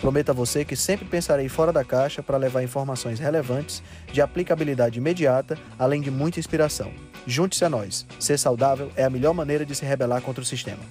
Prometo a você que sempre pensarei fora da caixa para levar informações relevantes, de aplicabilidade imediata, além de muita inspiração. Junte-se a nós. Ser saudável é a melhor maneira de se rebelar contra o sistema.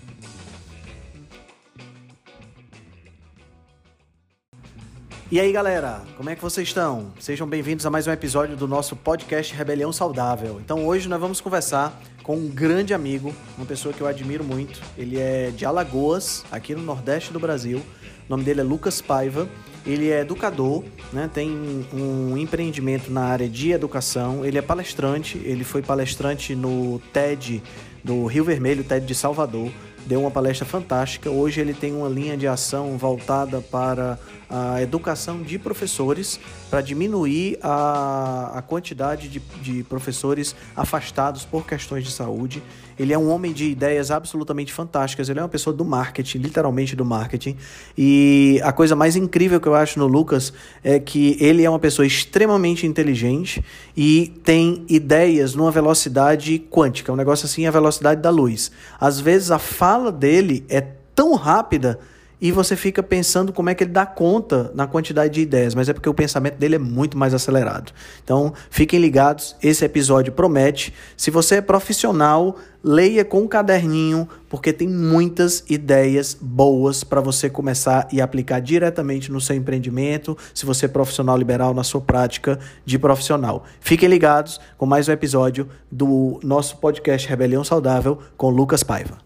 E aí, galera, como é que vocês estão? Sejam bem-vindos a mais um episódio do nosso podcast Rebelião Saudável. Então, hoje nós vamos conversar com um grande amigo, uma pessoa que eu admiro muito. Ele é de Alagoas, aqui no Nordeste do Brasil. O nome dele é Lucas Paiva. Ele é educador, né? tem um empreendimento na área de educação. Ele é palestrante, ele foi palestrante no TED do Rio Vermelho, TED de Salvador. Deu uma palestra fantástica. Hoje ele tem uma linha de ação voltada para a educação de professores para diminuir a, a quantidade de, de professores afastados por questões de saúde. Ele é um homem de ideias absolutamente fantásticas. Ele é uma pessoa do marketing, literalmente do marketing. E a coisa mais incrível que eu acho no Lucas é que ele é uma pessoa extremamente inteligente e tem ideias numa velocidade quântica. Um negócio assim, a velocidade da luz. Às vezes a fala dele é tão rápida e você fica pensando como é que ele dá conta na quantidade de ideias, mas é porque o pensamento dele é muito mais acelerado. Então, fiquem ligados, esse episódio promete. Se você é profissional, leia com um caderninho, porque tem muitas ideias boas para você começar e aplicar diretamente no seu empreendimento, se você é profissional liberal na sua prática de profissional. Fiquem ligados com mais um episódio do nosso podcast Rebelião Saudável com Lucas Paiva.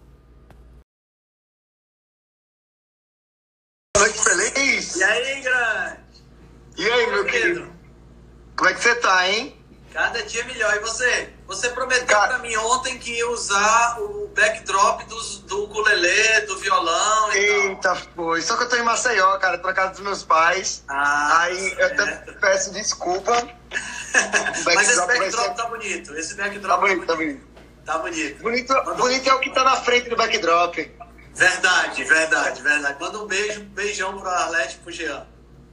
E aí, meu querido? Como é que você tá, hein? Cada dia melhor. E você? Você prometeu Cara... pra mim ontem que ia usar o backdrop dos, do ukulele, do violão e Eita, foi. Só que eu tô em Maceió, cara, tô na casa dos meus pais. Ah, Aí certo. eu até peço desculpa. Mas esse backdrop ser... tá bonito. Esse backdrop tá bonito, tá bonito. Tá bonito. Bonito, bonito é o que tá na frente do backdrop. Verdade, verdade, verdade. Manda um beijo, beijão pro Arlete e pro Jean.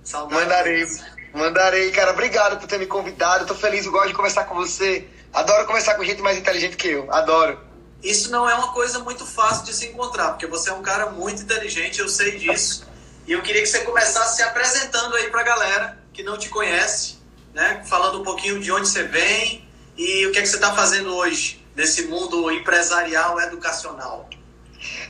Saudades. Mandarei. Mandarei, cara. Obrigado por ter me convidado. Eu tô feliz, eu gosto de conversar com você. Adoro conversar com gente mais inteligente que eu. Adoro. Isso não é uma coisa muito fácil de se encontrar, porque você é um cara muito inteligente, eu sei disso. E eu queria que você começasse se apresentando aí pra galera que não te conhece, né? Falando um pouquinho de onde você vem e o que é que você está fazendo hoje nesse mundo empresarial educacional.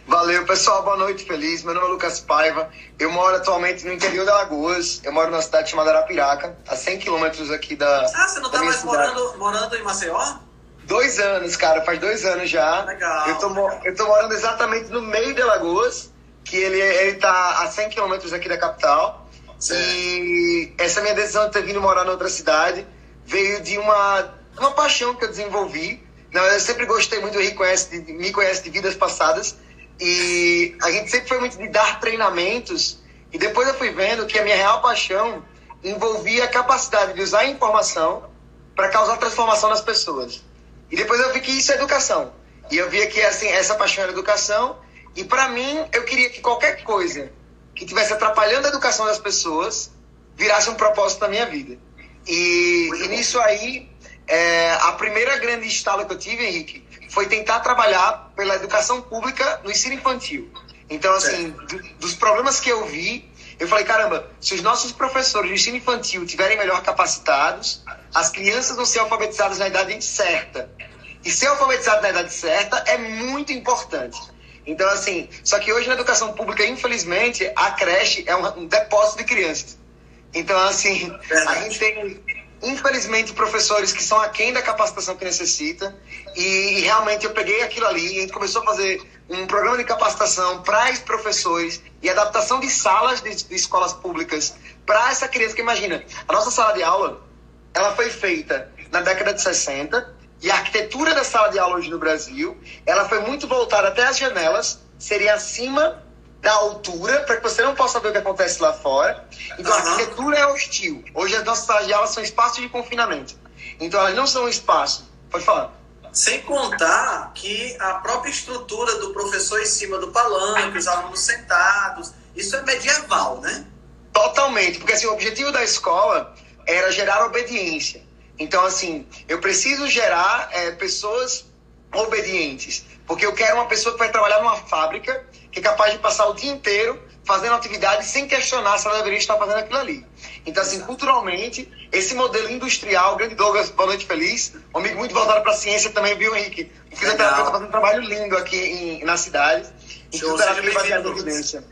Valeu, pessoal. Boa noite, feliz. Meu nome é Lucas Paiva. Eu moro atualmente no interior de Alagoas. Eu moro numa cidade chamada Arapiraca, a 100 quilômetros aqui da. Ah, você não tá mais morando, morando em Maceió? Dois anos, cara, faz dois anos já. Legal. Eu tô, legal. Eu tô morando exatamente no meio de Alagoas, que ele, ele tá a 100 quilômetros aqui da capital. Certo. E essa minha decisão de ter vindo morar em outra cidade veio de uma, uma paixão que eu desenvolvi. Eu sempre gostei muito, me conhece, me conhece de vidas passadas. E a gente sempre foi muito de dar treinamentos. E depois eu fui vendo que a minha real paixão envolvia a capacidade de usar a informação para causar transformação nas pessoas. E depois eu vi que isso é educação. E eu via que assim, essa paixão era educação. E para mim, eu queria que qualquer coisa que estivesse atrapalhando a educação das pessoas virasse um propósito da minha vida. E, e nisso aí, é, a primeira grande estala que eu tive, Henrique, foi tentar trabalhar pela educação pública no ensino infantil. Então, assim, do, dos problemas que eu vi, eu falei, caramba, se os nossos professores de ensino infantil tiverem melhor capacitados, as crianças vão ser alfabetizadas na idade certa. E ser alfabetizado na idade certa é muito importante. Então, assim, só que hoje na educação pública, infelizmente, a creche é um, um depósito de crianças. Então, assim, a gente tem infelizmente, professores que são aquém da capacitação que necessita. E, realmente eu peguei aquilo ali e a gente começou a fazer um programa de capacitação para os professores e adaptação de salas de, de escolas públicas para essa criança. Que imagina, a nossa sala de aula ela foi feita na década de 60 e a arquitetura da sala de aula hoje no Brasil ela foi muito voltada até as janelas, seria acima da altura, para que você não possa ver o que acontece lá fora. Então, uhum. a arquitetura é hostil. Hoje, as nossas salas de aula são espaços de confinamento. Então elas não são um espaço. Pode falar. Sem contar que a própria estrutura do professor em cima do palanque, os alunos sentados, isso é medieval, né? Totalmente, porque assim, o objetivo da escola era gerar obediência. Então, assim, eu preciso gerar é, pessoas obedientes, porque eu quero uma pessoa que vai trabalhar numa fábrica que é capaz de passar o dia inteiro fazendo atividade sem questionar se ela deveria estar fazendo aquilo ali. Então, assim, culturalmente, esse modelo industrial, o grande Douglas, boa noite feliz, um amigo muito voltado para a ciência também, viu, Henrique? O fisioterapeuta está fazendo um trabalho lindo aqui em, na cidade, em fisioterapia baseada em evidência.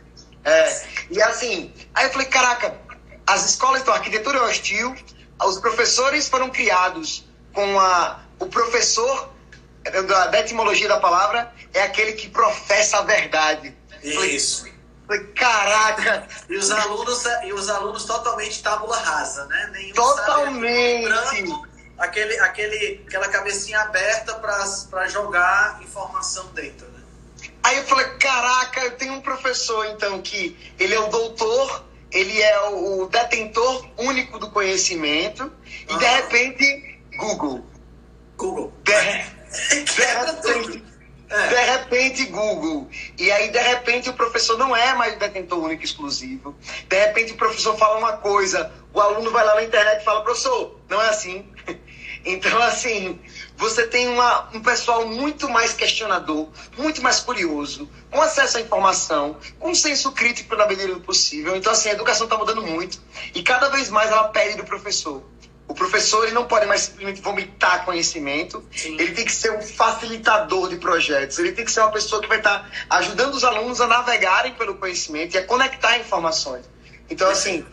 É, e assim, aí eu falei, caraca, as escolas, então, a arquitetura é hostil, os professores foram criados com a, o professor, da, da etimologia da palavra, é aquele que professa a verdade. Isso. Falei, caraca! E os alunos, e os alunos totalmente tábula rasa, né? Nenhum totalmente! Branco, aquele, aquele, aquela cabecinha aberta para jogar informação dentro, né? Aí eu falei, caraca, eu tenho um professor, então, que ele é o doutor, ele é o detentor único do conhecimento, e de repente, Google. Google. De, de repente, é. De repente, Google. E aí, de repente, o professor não é mais detentor único exclusivo. De repente, o professor fala uma coisa, o aluno vai lá na internet e fala, professor, não é assim. Então, assim, você tem uma, um pessoal muito mais questionador, muito mais curioso, com acesso à informação, com senso crítico na medida do possível. Então, assim, a educação está mudando muito e cada vez mais ela pede do professor. O professor ele não pode mais simplesmente vomitar conhecimento, Sim. ele tem que ser um facilitador de projetos, ele tem que ser uma pessoa que vai estar ajudando os alunos a navegarem pelo conhecimento e a conectar informações. Então, assim,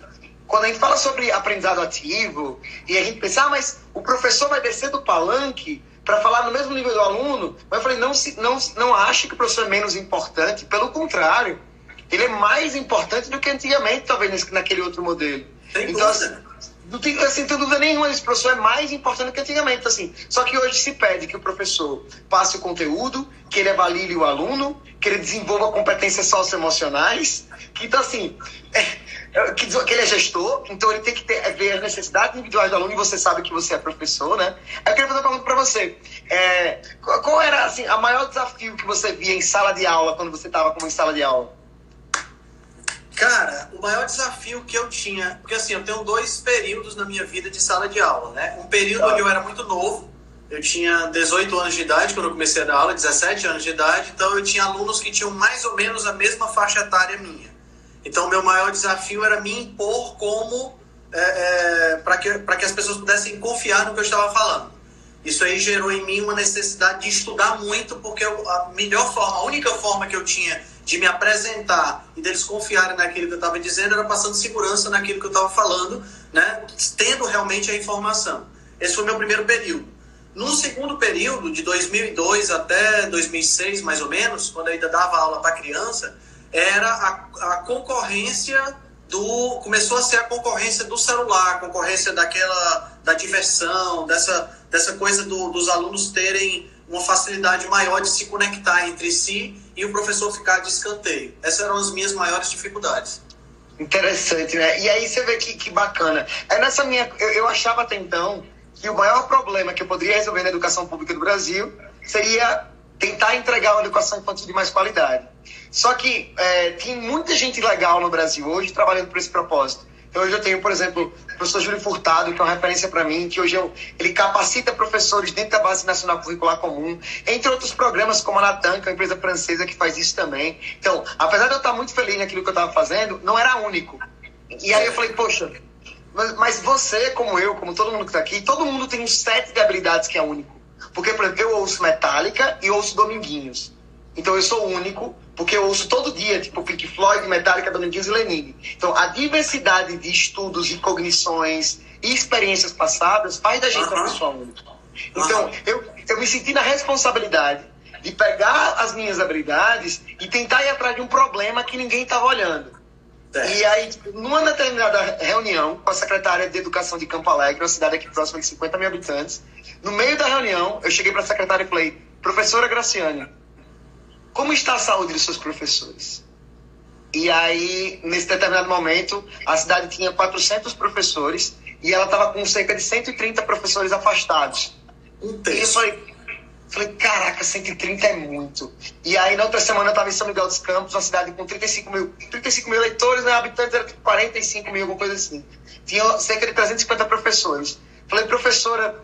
quando a gente fala sobre aprendizado ativo e a gente pensa, ah, mas o professor vai descer do palanque para falar no mesmo nível do aluno, mas eu falei, não, não, não ache que o professor é menos importante, pelo contrário, ele é mais importante do que antigamente, talvez, naquele outro modelo. Tem então, assim, não tem, assim, tem dúvida nenhuma, esse professor é mais importante que antigamente, assim. Só que hoje se pede que o professor passe o conteúdo, que ele avalie o aluno, que ele desenvolva competências socioemocionais, que então assim, é, é que, que, ele é gestor, então ele tem que ter, ver as necessidades individuais do aluno e você sabe que você é professor, né? Eu queria fazer uma pergunta para você. É, qual, qual, era, assim, a maior desafio que você via em sala de aula, quando você estava como em sala de aula? Cara, o maior desafio que eu tinha, porque assim, eu tenho dois períodos na minha vida de sala de aula, né? Um período onde eu era muito novo, eu tinha 18 anos de idade quando eu comecei a dar aula, 17 anos de idade, então eu tinha alunos que tinham mais ou menos a mesma faixa etária minha. Então, meu maior desafio era me impor como é, é, para que, que as pessoas pudessem confiar no que eu estava falando. Isso aí gerou em mim uma necessidade de estudar muito, porque eu, a melhor forma, a única forma que eu tinha de me apresentar e deles confiarem naquilo que eu estava dizendo era passando segurança naquilo que eu estava falando, né? tendo realmente a informação. Esse foi meu primeiro período. No segundo período, de 2002 até 2006, mais ou menos, quando eu ainda dava aula para criança, era a, a concorrência do começou a ser a concorrência do celular, a concorrência daquela da diversão, dessa dessa coisa do, dos alunos terem uma facilidade maior de se conectar entre si e o professor ficar de escanteio. Essas eram as minhas maiores dificuldades. Interessante, né? E aí você vê que, que bacana. É nessa minha, eu, eu achava até então que o maior problema que eu poderia resolver na educação pública do Brasil seria tentar entregar uma educação infantil de mais qualidade. Só que é, tem muita gente legal no Brasil hoje trabalhando por esse propósito. Então, hoje eu tenho, por exemplo, o professor Júlio Furtado, que é uma referência para mim, que hoje eu, ele capacita professores dentro da Base Nacional Curricular Comum, entre outros programas como a Natan, que é uma empresa francesa que faz isso também. Então, apesar de eu estar muito feliz naquilo que eu estava fazendo, não era único. E aí eu falei, poxa, mas, mas você, como eu, como todo mundo que está aqui, todo mundo tem um set de habilidades que é único. Porque, por exemplo, eu ouço Metallica e ouço Dominguinhos. Então eu sou único, porque eu ouço todo dia, tipo Pink Floyd, Metallica, Dominguinhos e Lenine. Então a diversidade de estudos e cognições e experiências passadas faz da gente uma pessoa única. Então eu, eu me senti na responsabilidade de pegar as minhas habilidades e tentar ir atrás de um problema que ninguém estava olhando. É. E aí, numa determinada reunião com a secretária de Educação de Campo Alegre, uma cidade aqui próxima de 50 mil habitantes, no meio da reunião, eu cheguei para a secretária e falei: Professora Graciane, como está a saúde dos seus professores? E aí, nesse determinado momento, a cidade tinha 400 professores e ela estava com cerca de 130 professores afastados. Um e eu falei, falei, caraca, 130 é muito. E aí na outra semana eu estava em São Miguel dos Campos, uma cidade com 35 mil, 35 mil eleitores, né, habitantes era 45 mil, alguma coisa assim. Tinha cerca de 350 professores. Falei, professora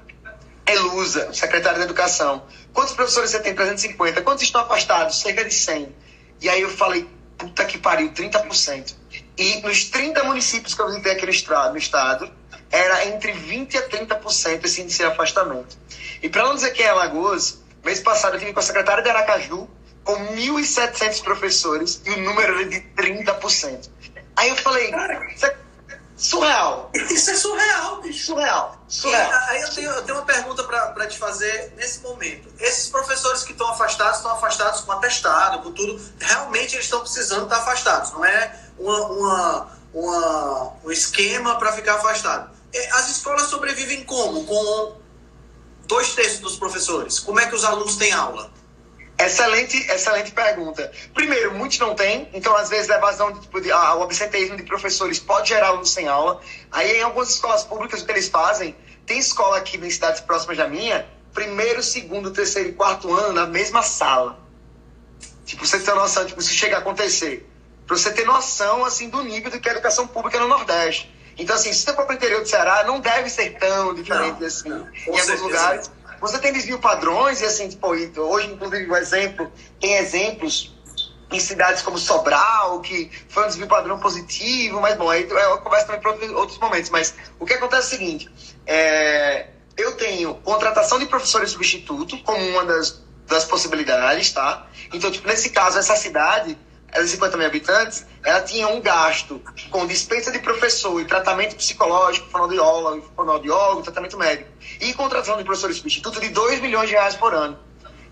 Elusa, secretária da Educação, quantos professores você tem? 350. Quantos estão afastados? Cerca de 100. E aí eu falei, puta que pariu, 30%. E nos 30 municípios que eu visitei aqui no estado, no estado era entre 20% a 30% esse índice de afastamento. E para não dizer que é Alagoas, mês passado eu tive com a secretária de Aracaju, com 1.700 professores, e o número era de 30%. Aí eu falei, é surreal. Isso é surreal, bicho. Surreal. surreal. E, aí eu tenho, eu tenho uma pergunta para te fazer nesse momento. Esses professores que estão afastados, estão afastados com atestado, com tudo, realmente eles estão precisando estar afastados, não é uma, uma, uma um esquema para ficar afastado. As escolas sobrevivem como? Com dois terços dos professores? Como é que os alunos têm aula? Excelente, excelente pergunta. Primeiro, muitos não têm, então às vezes a evasão, de, tipo, de, a, o absenteísmo de professores pode gerar alunos sem aula. Aí em algumas escolas públicas o que eles fazem, tem escola aqui em cidades próximas da minha, primeiro, segundo, terceiro e quarto ano na mesma sala. Tipo, você ter noção, tipo, isso chega a acontecer. Pra você ter noção, assim, do nível do que é a educação pública no Nordeste. Então, assim, se você for para o interior do Ceará, não deve ser tão diferente não, assim. Não, em alguns lugares. Você tem desvio padrões, e assim, tipo, hoje, inclusive, o exemplo, tem exemplos em cidades como Sobral, que foi um desvio padrão positivo, mas bom, aí eu converso também para outros momentos. Mas o que acontece é o seguinte: é, eu tenho contratação de professores substituto como uma das, das possibilidades, tá? Então, tipo, nesse caso, essa cidade de 50 mil habitantes, ela tinha um gasto com dispensa de professor e tratamento psicológico, fonoaudiólogo, fonoaudiólogo tratamento médico, e contratação de professores substituto de 2 milhões de reais por ano.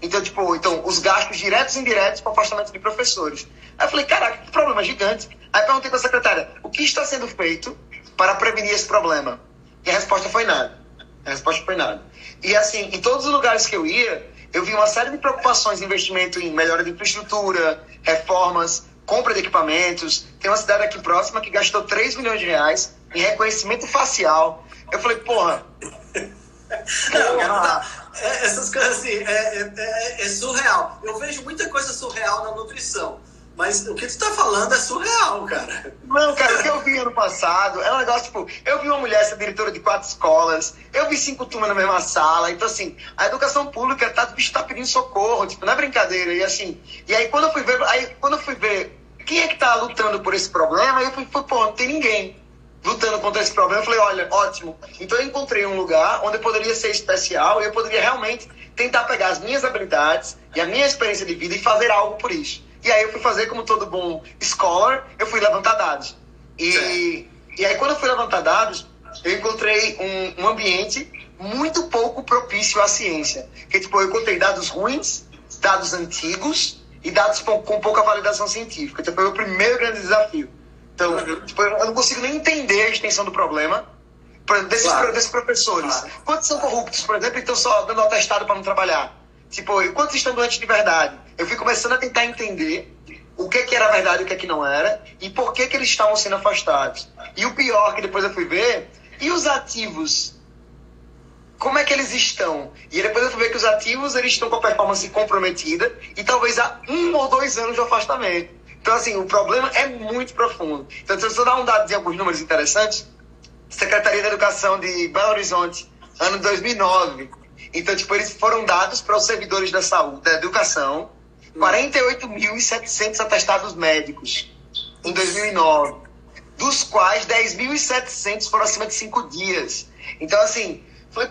Então, tipo, então, os gastos diretos e indiretos para afastamento de professores. Aí eu falei, caraca, que problema gigante. Aí perguntei para a secretária, o que está sendo feito para prevenir esse problema? E a resposta foi nada. A resposta foi nada. E assim, em todos os lugares que eu ia, eu vi uma série de preocupações, investimento em melhora de infraestrutura, reformas, compra de equipamentos. Tem uma cidade aqui próxima que gastou 3 milhões de reais em reconhecimento facial. Eu falei, porra. Não, cara, tá, é, essas coisas assim, é, é, é, é surreal. Eu vejo muita coisa surreal na nutrição. Mas o que tu tá falando é surreal, cara. Não, cara, o que eu vi ano passado é um negócio, tipo, eu vi uma mulher ser diretora de quatro escolas, eu vi cinco turmas na mesma sala, então assim, a educação pública tá, bicho, tá pedindo socorro, tipo, não é brincadeira, e assim, e aí quando eu fui ver, aí quando eu fui ver quem é que tá lutando por esse problema, eu fui, pô, não tem ninguém lutando contra esse problema, eu falei, olha, ótimo, então eu encontrei um lugar onde eu poderia ser especial e eu poderia realmente tentar pegar as minhas habilidades e a minha experiência de vida e fazer algo por isso. E aí eu fui fazer como todo bom scholar, eu fui levantar dados. E, e aí quando eu fui levantar dados, eu encontrei um, um ambiente muito pouco propício à ciência. Que tipo, eu encontrei dados ruins, dados antigos e dados com, com pouca validação científica. Então foi o meu primeiro grande desafio. Então, tipo, eu não consigo nem entender a extensão do problema desses, claro. desses professores. Claro. Quantos são corruptos, por exemplo, e estão só dando atestado para não trabalhar? Tipo, quantos estão doentes de verdade? Eu fui começando a tentar entender o que, que era verdade e o que, que não era, e por que, que eles estavam sendo afastados. E o pior, que depois eu fui ver, e os ativos? Como é que eles estão? E depois eu fui ver que os ativos eles estão com a performance comprometida e talvez há um ou dois anos de afastamento. Então, assim, o problema é muito profundo. Então, se eu dar um dado de alguns números interessantes, Secretaria da Educação de Belo Horizonte, ano 2009, então, tipo, eles foram dados para os servidores da saúde, da educação, 48.700 atestados médicos em 2009, dos quais 10.700 foram acima de cinco dias. Então, assim, falei,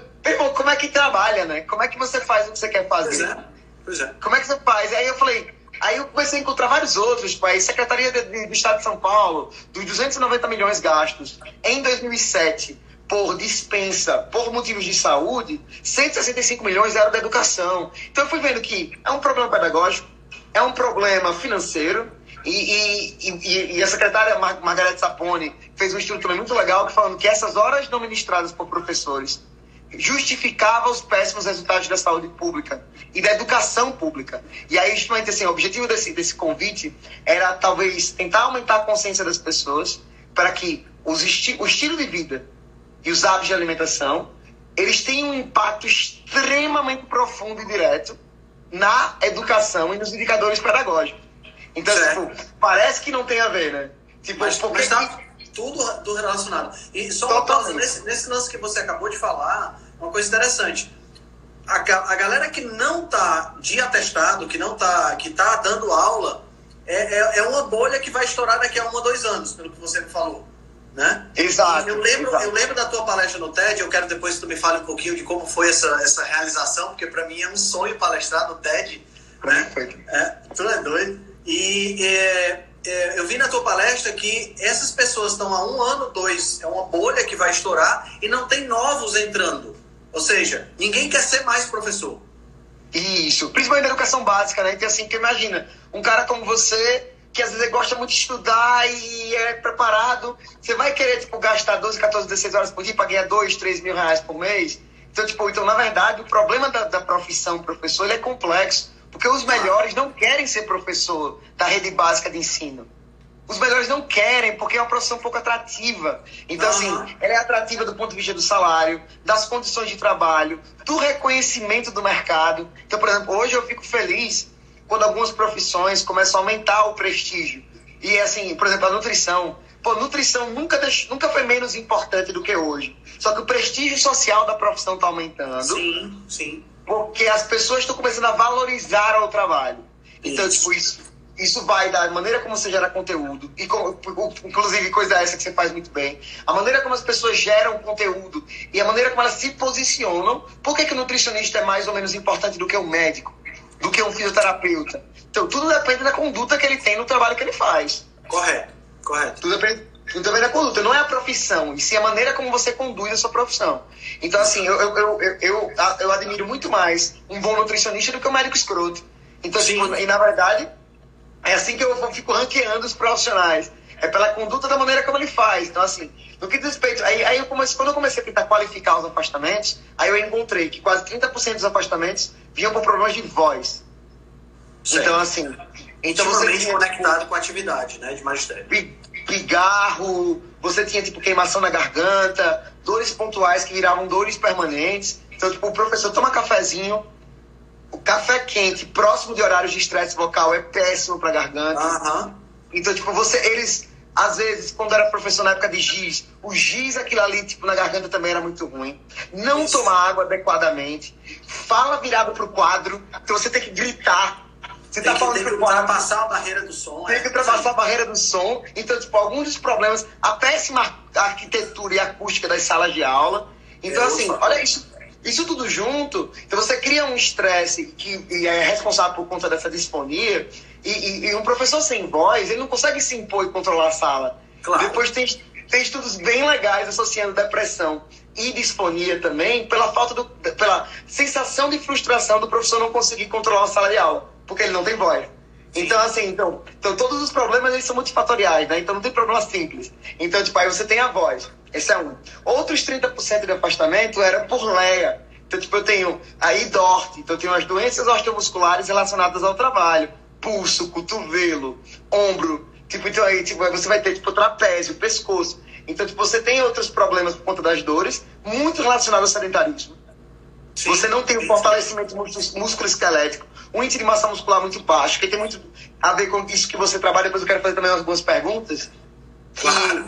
como é que trabalha, né? Como é que você faz o que você quer fazer? Pois é. Pois é. Como é que você faz? Aí eu falei, aí eu comecei a encontrar vários outros, tipo, aí Secretaria do Estado de São Paulo, dos 290 milhões gastos em 2007 por dispensa, por motivos de saúde, 165 milhões eram da educação. Então eu fui vendo que é um problema pedagógico, é um problema financeiro, e, e, e, e a secretária Mar Margarete Saponi fez um estudo também muito legal falando que essas horas não ministradas por professores justificavam os péssimos resultados da saúde pública e da educação pública. E aí, justamente assim, o objetivo desse, desse convite era talvez tentar aumentar a consciência das pessoas para que os esti o estilo de vida e os hábitos de alimentação, eles têm um impacto extremamente profundo e direto na educação e nos indicadores pedagógicos. Então, tipo, parece que não tem a ver, né? Tipo, mas, mas tá tudo, tudo relacionado. E só uma pausa, nesse, nesse lance que você acabou de falar, uma coisa interessante. A, a galera que não tá de atestado, que não tá, que tá dando aula, é, é, é uma bolha que vai estourar daqui a um ou dois anos, pelo que você me falou. Né? Exato. Eu lembro, exato. eu lembro da tua palestra no TED, eu quero depois que tu me fale um pouquinho de como foi essa, essa realização, porque para mim é um sonho palestrar no TED. Né? É, tu é doido. E é, é, eu vi na tua palestra que essas pessoas estão há um ano, dois, é uma bolha que vai estourar e não tem novos entrando. Ou seja, ninguém quer ser mais professor. Isso, principalmente na educação básica, né? Então, assim, que imagina, um cara como você, que às vezes gosta muito de estudar e é preparado, você vai querer, tipo, gastar 12, 14, 16 horas por dia para ganhar 2, 3 mil reais por mês? Então, tipo, então, na verdade, o problema da, da profissão professor é complexo, porque os melhores não querem ser professor da rede básica de ensino. Os melhores não querem, porque é uma profissão um pouco atrativa. Então, uhum. assim, ela é atrativa do ponto de vista do salário, das condições de trabalho, do reconhecimento do mercado. Então, por exemplo, hoje eu fico feliz quando algumas profissões começam a aumentar o prestígio. E, assim, por exemplo, a nutrição. Pô, nutrição nunca, deixou, nunca foi menos importante do que hoje. Só que o prestígio social da profissão está aumentando. Sim, sim. Porque as pessoas estão começando a valorizar o trabalho. Então, isso. tipo, isso isso vai da maneira como você gera conteúdo, e como, inclusive coisa essa que você faz muito bem, a maneira como as pessoas geram conteúdo e a maneira como elas se posicionam. Por que, que o nutricionista é mais ou menos importante do que o médico, do que um fisioterapeuta? Então, tudo depende da conduta que ele tem no trabalho que ele faz. Correto, correto. Tudo depende, tudo depende da conduta, não é a profissão, e sim a maneira como você conduz a sua profissão. Então, assim, eu, eu, eu, eu, eu admiro muito mais um bom nutricionista do que um médico escroto. Então, tipo, e na verdade é assim que eu fico ranqueando os profissionais. É pela conduta da maneira como ele faz. Então, assim, no que diz respeito. Aí, aí eu comecei, quando eu comecei a tentar qualificar os afastamentos, aí eu encontrei que quase 30% dos afastamentos vinham por problemas de voz. Certo. Então, assim. Então você tinha, conectado tipo, com a atividade, né, de magistério. Pigarro, você tinha, tipo, queimação na garganta, dores pontuais que viravam dores permanentes. Então, tipo, o professor toma cafezinho, o café quente, próximo de horários de estresse vocal, é péssimo para garganta. Uhum. Então, tipo, você, eles, às vezes, quando era professor na época de giz, o giz, aquilo ali, tipo, na garganta também era muito ruim. Não Isso. tomar água adequadamente. Fala virado pro quadro, então você tem que gritar. Você tem tá falando tem que ultrapassar a barreira do som. Tem é. que ultrapassar a barreira do som. Então, tipo, alguns dos problemas, a péssima arquitetura e acústica das salas de aula. Então, Eu assim, olha isso isso tudo junto, então você cria um estresse que é responsável por conta dessa disfonia, e, e, e, um professor sem voz, ele não consegue se impor e controlar a sala. Claro. Depois tem, tem estudos bem legais associando depressão e disfonia também pela falta do, pela sensação de frustração do professor não conseguir controlar a sala de aula, porque ele não tem voz. Então, assim, então, então todos os problemas eles são multifatoriais, né? Então não tem problema simples. Então, tipo, aí você tem a voz. Esse é um. Outros 30% de afastamento era por leia. Então, tipo, eu tenho a IDORT, então eu tenho as doenças osteomusculares relacionadas ao trabalho. Pulso, cotovelo, ombro. Tipo, então aí tipo, você vai ter, tipo, trapézio, pescoço. Então, tipo, você tem outros problemas por conta das dores, muito relacionados ao sedentarismo. Sim. Você não tem o fortalecimento músculo-esquelético, um índice de massa muscular muito baixo, que tem muito a ver com isso que você trabalha. Depois eu quero fazer também algumas perguntas. Claro.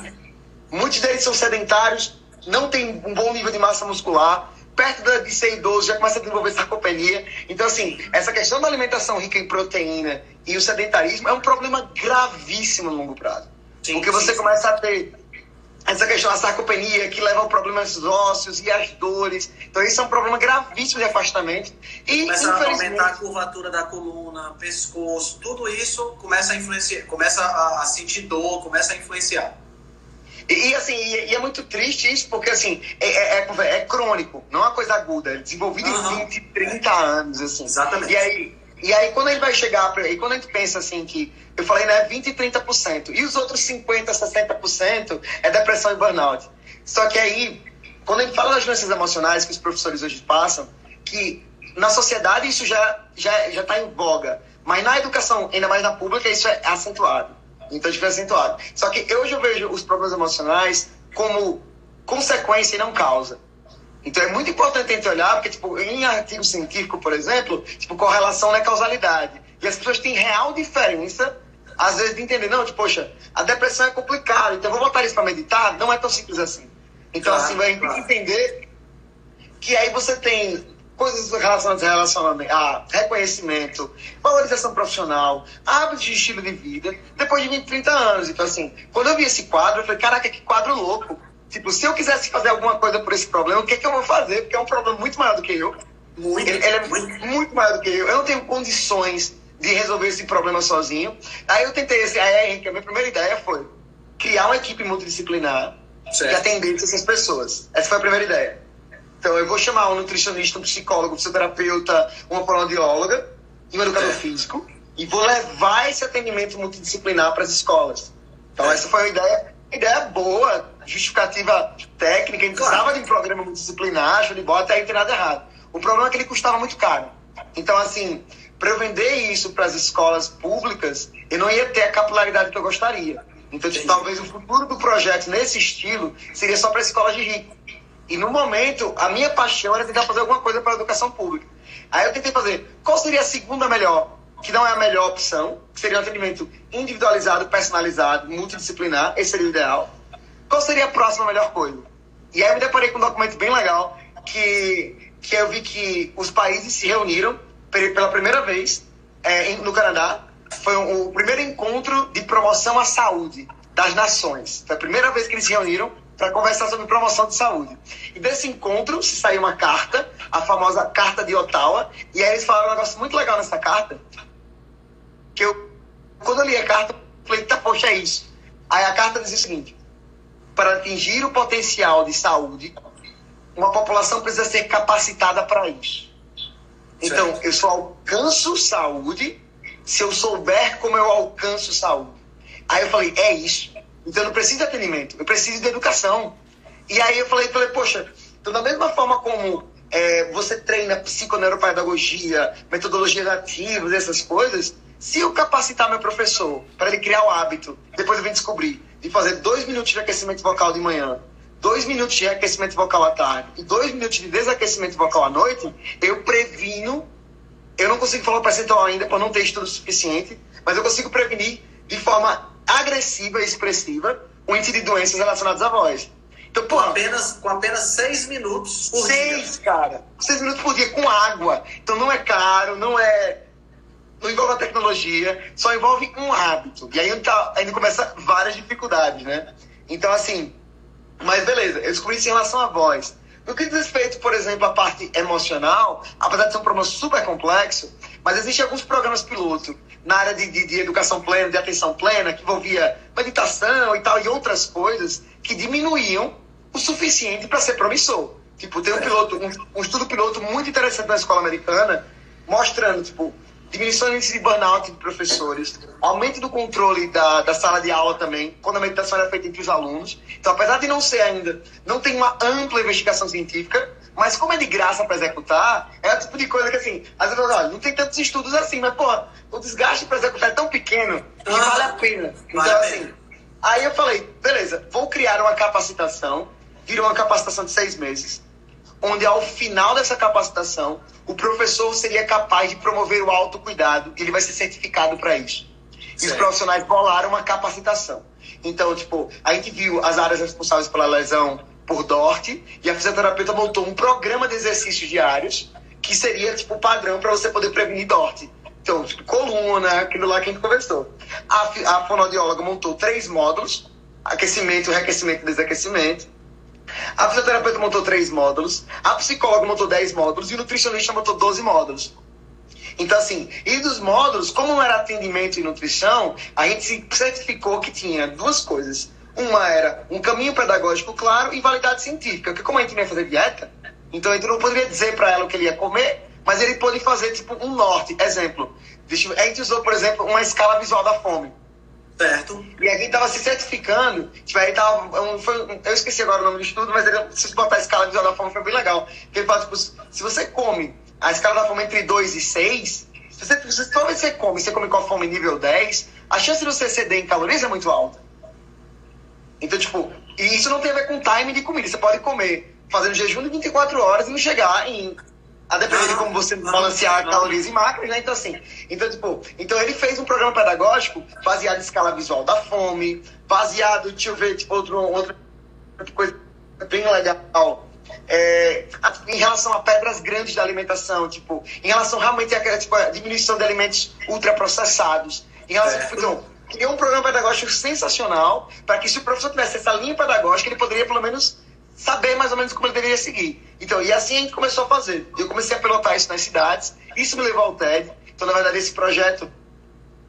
Muitos deles são sedentários, não tem um bom nível de massa muscular, perto de ser idoso já começa a desenvolver sarcopenia. Então, assim, essa questão da alimentação rica em proteína e o sedentarismo é um problema gravíssimo no longo prazo. Sim, porque você sim, começa a ter essa questão da sarcopenia que leva a problemas ósseos e as dores. Então, isso é um problema gravíssimo de afastamento. E, começa a aumentar a curvatura da coluna, pescoço, tudo isso começa a influenciar, começa a, a sentir dor, começa a influenciar. E, e assim, e, e, é muito triste isso, porque assim, é, é, é, é crônico, não é uma coisa aguda, é desenvolvido uhum. em 20, 30 anos, assim. Exatamente. E aí, e aí quando gente vai chegar, pra, e quando a gente pensa assim que, eu falei, né, 20 e 30%, e os outros 50, 60% é depressão e burnout. Só que aí, quando a gente fala das doenças emocionais que os professores hoje passam, que na sociedade isso já já já está em voga, mas na educação, ainda mais na pública, isso é acentuado. Então, tipo, acentuado. Só que hoje eu vejo os problemas emocionais como consequência e não causa. Então é muito importante a gente olhar, porque tipo, em artigo científico, por exemplo, tipo, correlação não é causalidade. E as pessoas têm real diferença, às vezes, de entender, não, tipo, poxa, a depressão é complicada, então eu vou botar isso para meditar, não é tão simples assim. Então, claro, assim, gente claro. entender que aí você tem coisas relacionadas a relacionamento, a reconhecimento, valorização profissional, hábitos de estilo de vida, depois de 20, 30 anos. Então, assim, quando eu vi esse quadro, eu falei, caraca, que quadro louco. Tipo, se eu quisesse fazer alguma coisa por esse problema, o que, é que eu vou fazer? Porque é um problema muito maior do que eu. Muito, ele, ele é muito, muito maior do que eu. Eu não tenho condições de resolver esse problema sozinho. Aí eu tentei esse, aí, Henrique, a minha primeira ideia foi criar uma equipe multidisciplinar certo. que atendesse essas pessoas. Essa foi a primeira ideia. Então, eu vou chamar um nutricionista, um psicólogo, um fisioterapeuta, uma fonoaudióloga e um educador físico e vou levar esse atendimento multidisciplinar para as escolas. Então, essa foi uma ideia, ideia boa, justificativa técnica. A gente precisava de um programa multidisciplinar, show de bola, até aí não tem nada errado. O problema é que ele custava muito caro. Então, assim, para eu vender isso para as escolas públicas, eu não ia ter a capilaridade que eu gostaria. Então, tipo, talvez o futuro do projeto nesse estilo seria só para escolas de rico. E no momento, a minha paixão era tentar fazer alguma coisa para a educação pública. Aí eu tentei fazer qual seria a segunda melhor, que não é a melhor opção, que seria um atendimento individualizado, personalizado, multidisciplinar, esse seria o ideal. Qual seria a próxima melhor coisa? E aí eu me deparei com um documento bem legal, que, que eu vi que os países se reuniram pela primeira vez é, no Canadá. Foi o primeiro encontro de promoção à saúde das nações. Foi a primeira vez que eles se reuniram para conversar sobre promoção de saúde. E desse encontro se saiu uma carta, a famosa Carta de Ottawa, e aí eles falaram um negócio muito legal nessa carta, que eu, quando eu li a carta, eu falei, tá, poxa, é isso. Aí a carta diz o seguinte, para atingir o potencial de saúde, uma população precisa ser capacitada para isso. Então, certo. eu só alcanço saúde se eu souber como eu alcanço saúde. Aí eu falei, é isso. Então eu não preciso de atendimento, eu preciso de educação. E aí eu falei, falei poxa, então da mesma forma como é, você treina psiconeuropedagogia, metodologias ativas, essas coisas, se eu capacitar meu professor para ele criar o hábito, depois eu vim descobrir, de fazer dois minutos de aquecimento vocal de manhã, dois minutos de aquecimento vocal à tarde e dois minutos de desaquecimento vocal à noite, eu previno. Eu não consigo falar o percentual ainda, para não ter estudo suficiente, mas eu consigo prevenir de forma agressiva e expressiva o índice de doenças relacionadas à voz. Então, pô, com apenas, com apenas seis minutos por seis, dia. cara. Seis minutos por dia com água. Então não é caro, não é. Não envolve a tecnologia, só envolve um hábito. E aí tá, ainda começa várias dificuldades, né? Então, assim, mas beleza, eu descobri isso em relação à voz. No que diz respeito, por exemplo, à parte emocional, apesar de ser um problema super complexo, mas existem alguns programas piloto na área de, de, de, educação plena, de atenção plena, que envolvia meditação e tal, e outras coisas que diminuíam o suficiente para ser promissor. Tipo, tem um piloto, um, um, estudo piloto muito interessante na escola americana, mostrando, tipo, diminuição do índice de burnout de professores, aumento do controle da, da sala de aula também, quando a meditação era feita entre os alunos. Então, apesar de não ser ainda, não tem uma ampla investigação científica, mas como é de graça para executar, é o tipo de coisa que, assim, às vezes, olha, não tem tantos estudos assim, mas, pô, o desgaste para executar é tão pequeno que ah, vale a pena. Então, vale assim, aí eu falei, beleza, vou criar uma capacitação, virou uma capacitação de seis meses, onde ao final dessa capacitação, o professor seria capaz de promover o autocuidado, ele vai ser certificado para isso. Certo. E os profissionais bolaram uma capacitação. Então, tipo, a gente viu as áreas responsáveis pela lesão por Dort e a fisioterapeuta montou um programa de exercícios diários que seria tipo padrão para você poder prevenir Dort. Então, tipo, coluna, aquilo lá que a gente conversou. A, a fonoaudióloga montou três módulos: aquecimento, reaquecimento e desaquecimento. A fisioterapeuta montou três módulos, a psicóloga montou dez módulos e o nutricionista montou doze módulos. Então, assim, e dos módulos, como era atendimento e nutrição, a gente certificou que tinha duas coisas. Uma era um caminho pedagógico claro e validade científica, porque como a gente não ia fazer dieta, então a gente não poderia dizer para ela o que ele ia comer, mas ele pode fazer tipo um norte. Exemplo, a gente usou, por exemplo, uma escala visual da fome. Certo. E a gente tava se certificando, tipo, aí tava, um, foi, eu esqueci agora o nome do estudo, mas ele, se você botar a escala visual da fome foi bem legal. Porque ele fala, tipo, se você come a escala da fome entre 2 e 6, se você, se toda vez que você come, você come com a fome nível 10, a chance de você ceder em calorias é muito alta. Então, tipo, e isso não tem a ver com time de comida. Você pode comer fazendo jejum de 24 horas e não chegar em. A depender de como você balancear calorias e macros, né? Então, assim. Então, tipo, então ele fez um programa pedagógico baseado em escala visual da fome, baseado, deixa eu ver, tipo, outro, outra coisa bem legal. É, em relação a pedras grandes da alimentação, tipo, em relação realmente à tipo, a diminuição de alimentos ultraprocessados. Em relação, é. então, criou um programa pedagógico sensacional para que se o professor tivesse essa linha pedagógica, ele poderia pelo menos saber mais ou menos como ele deveria seguir. Então, e assim a gente começou a fazer. Eu comecei a pilotar isso nas cidades, isso me levou ao TED. Então, na verdade, esse projeto,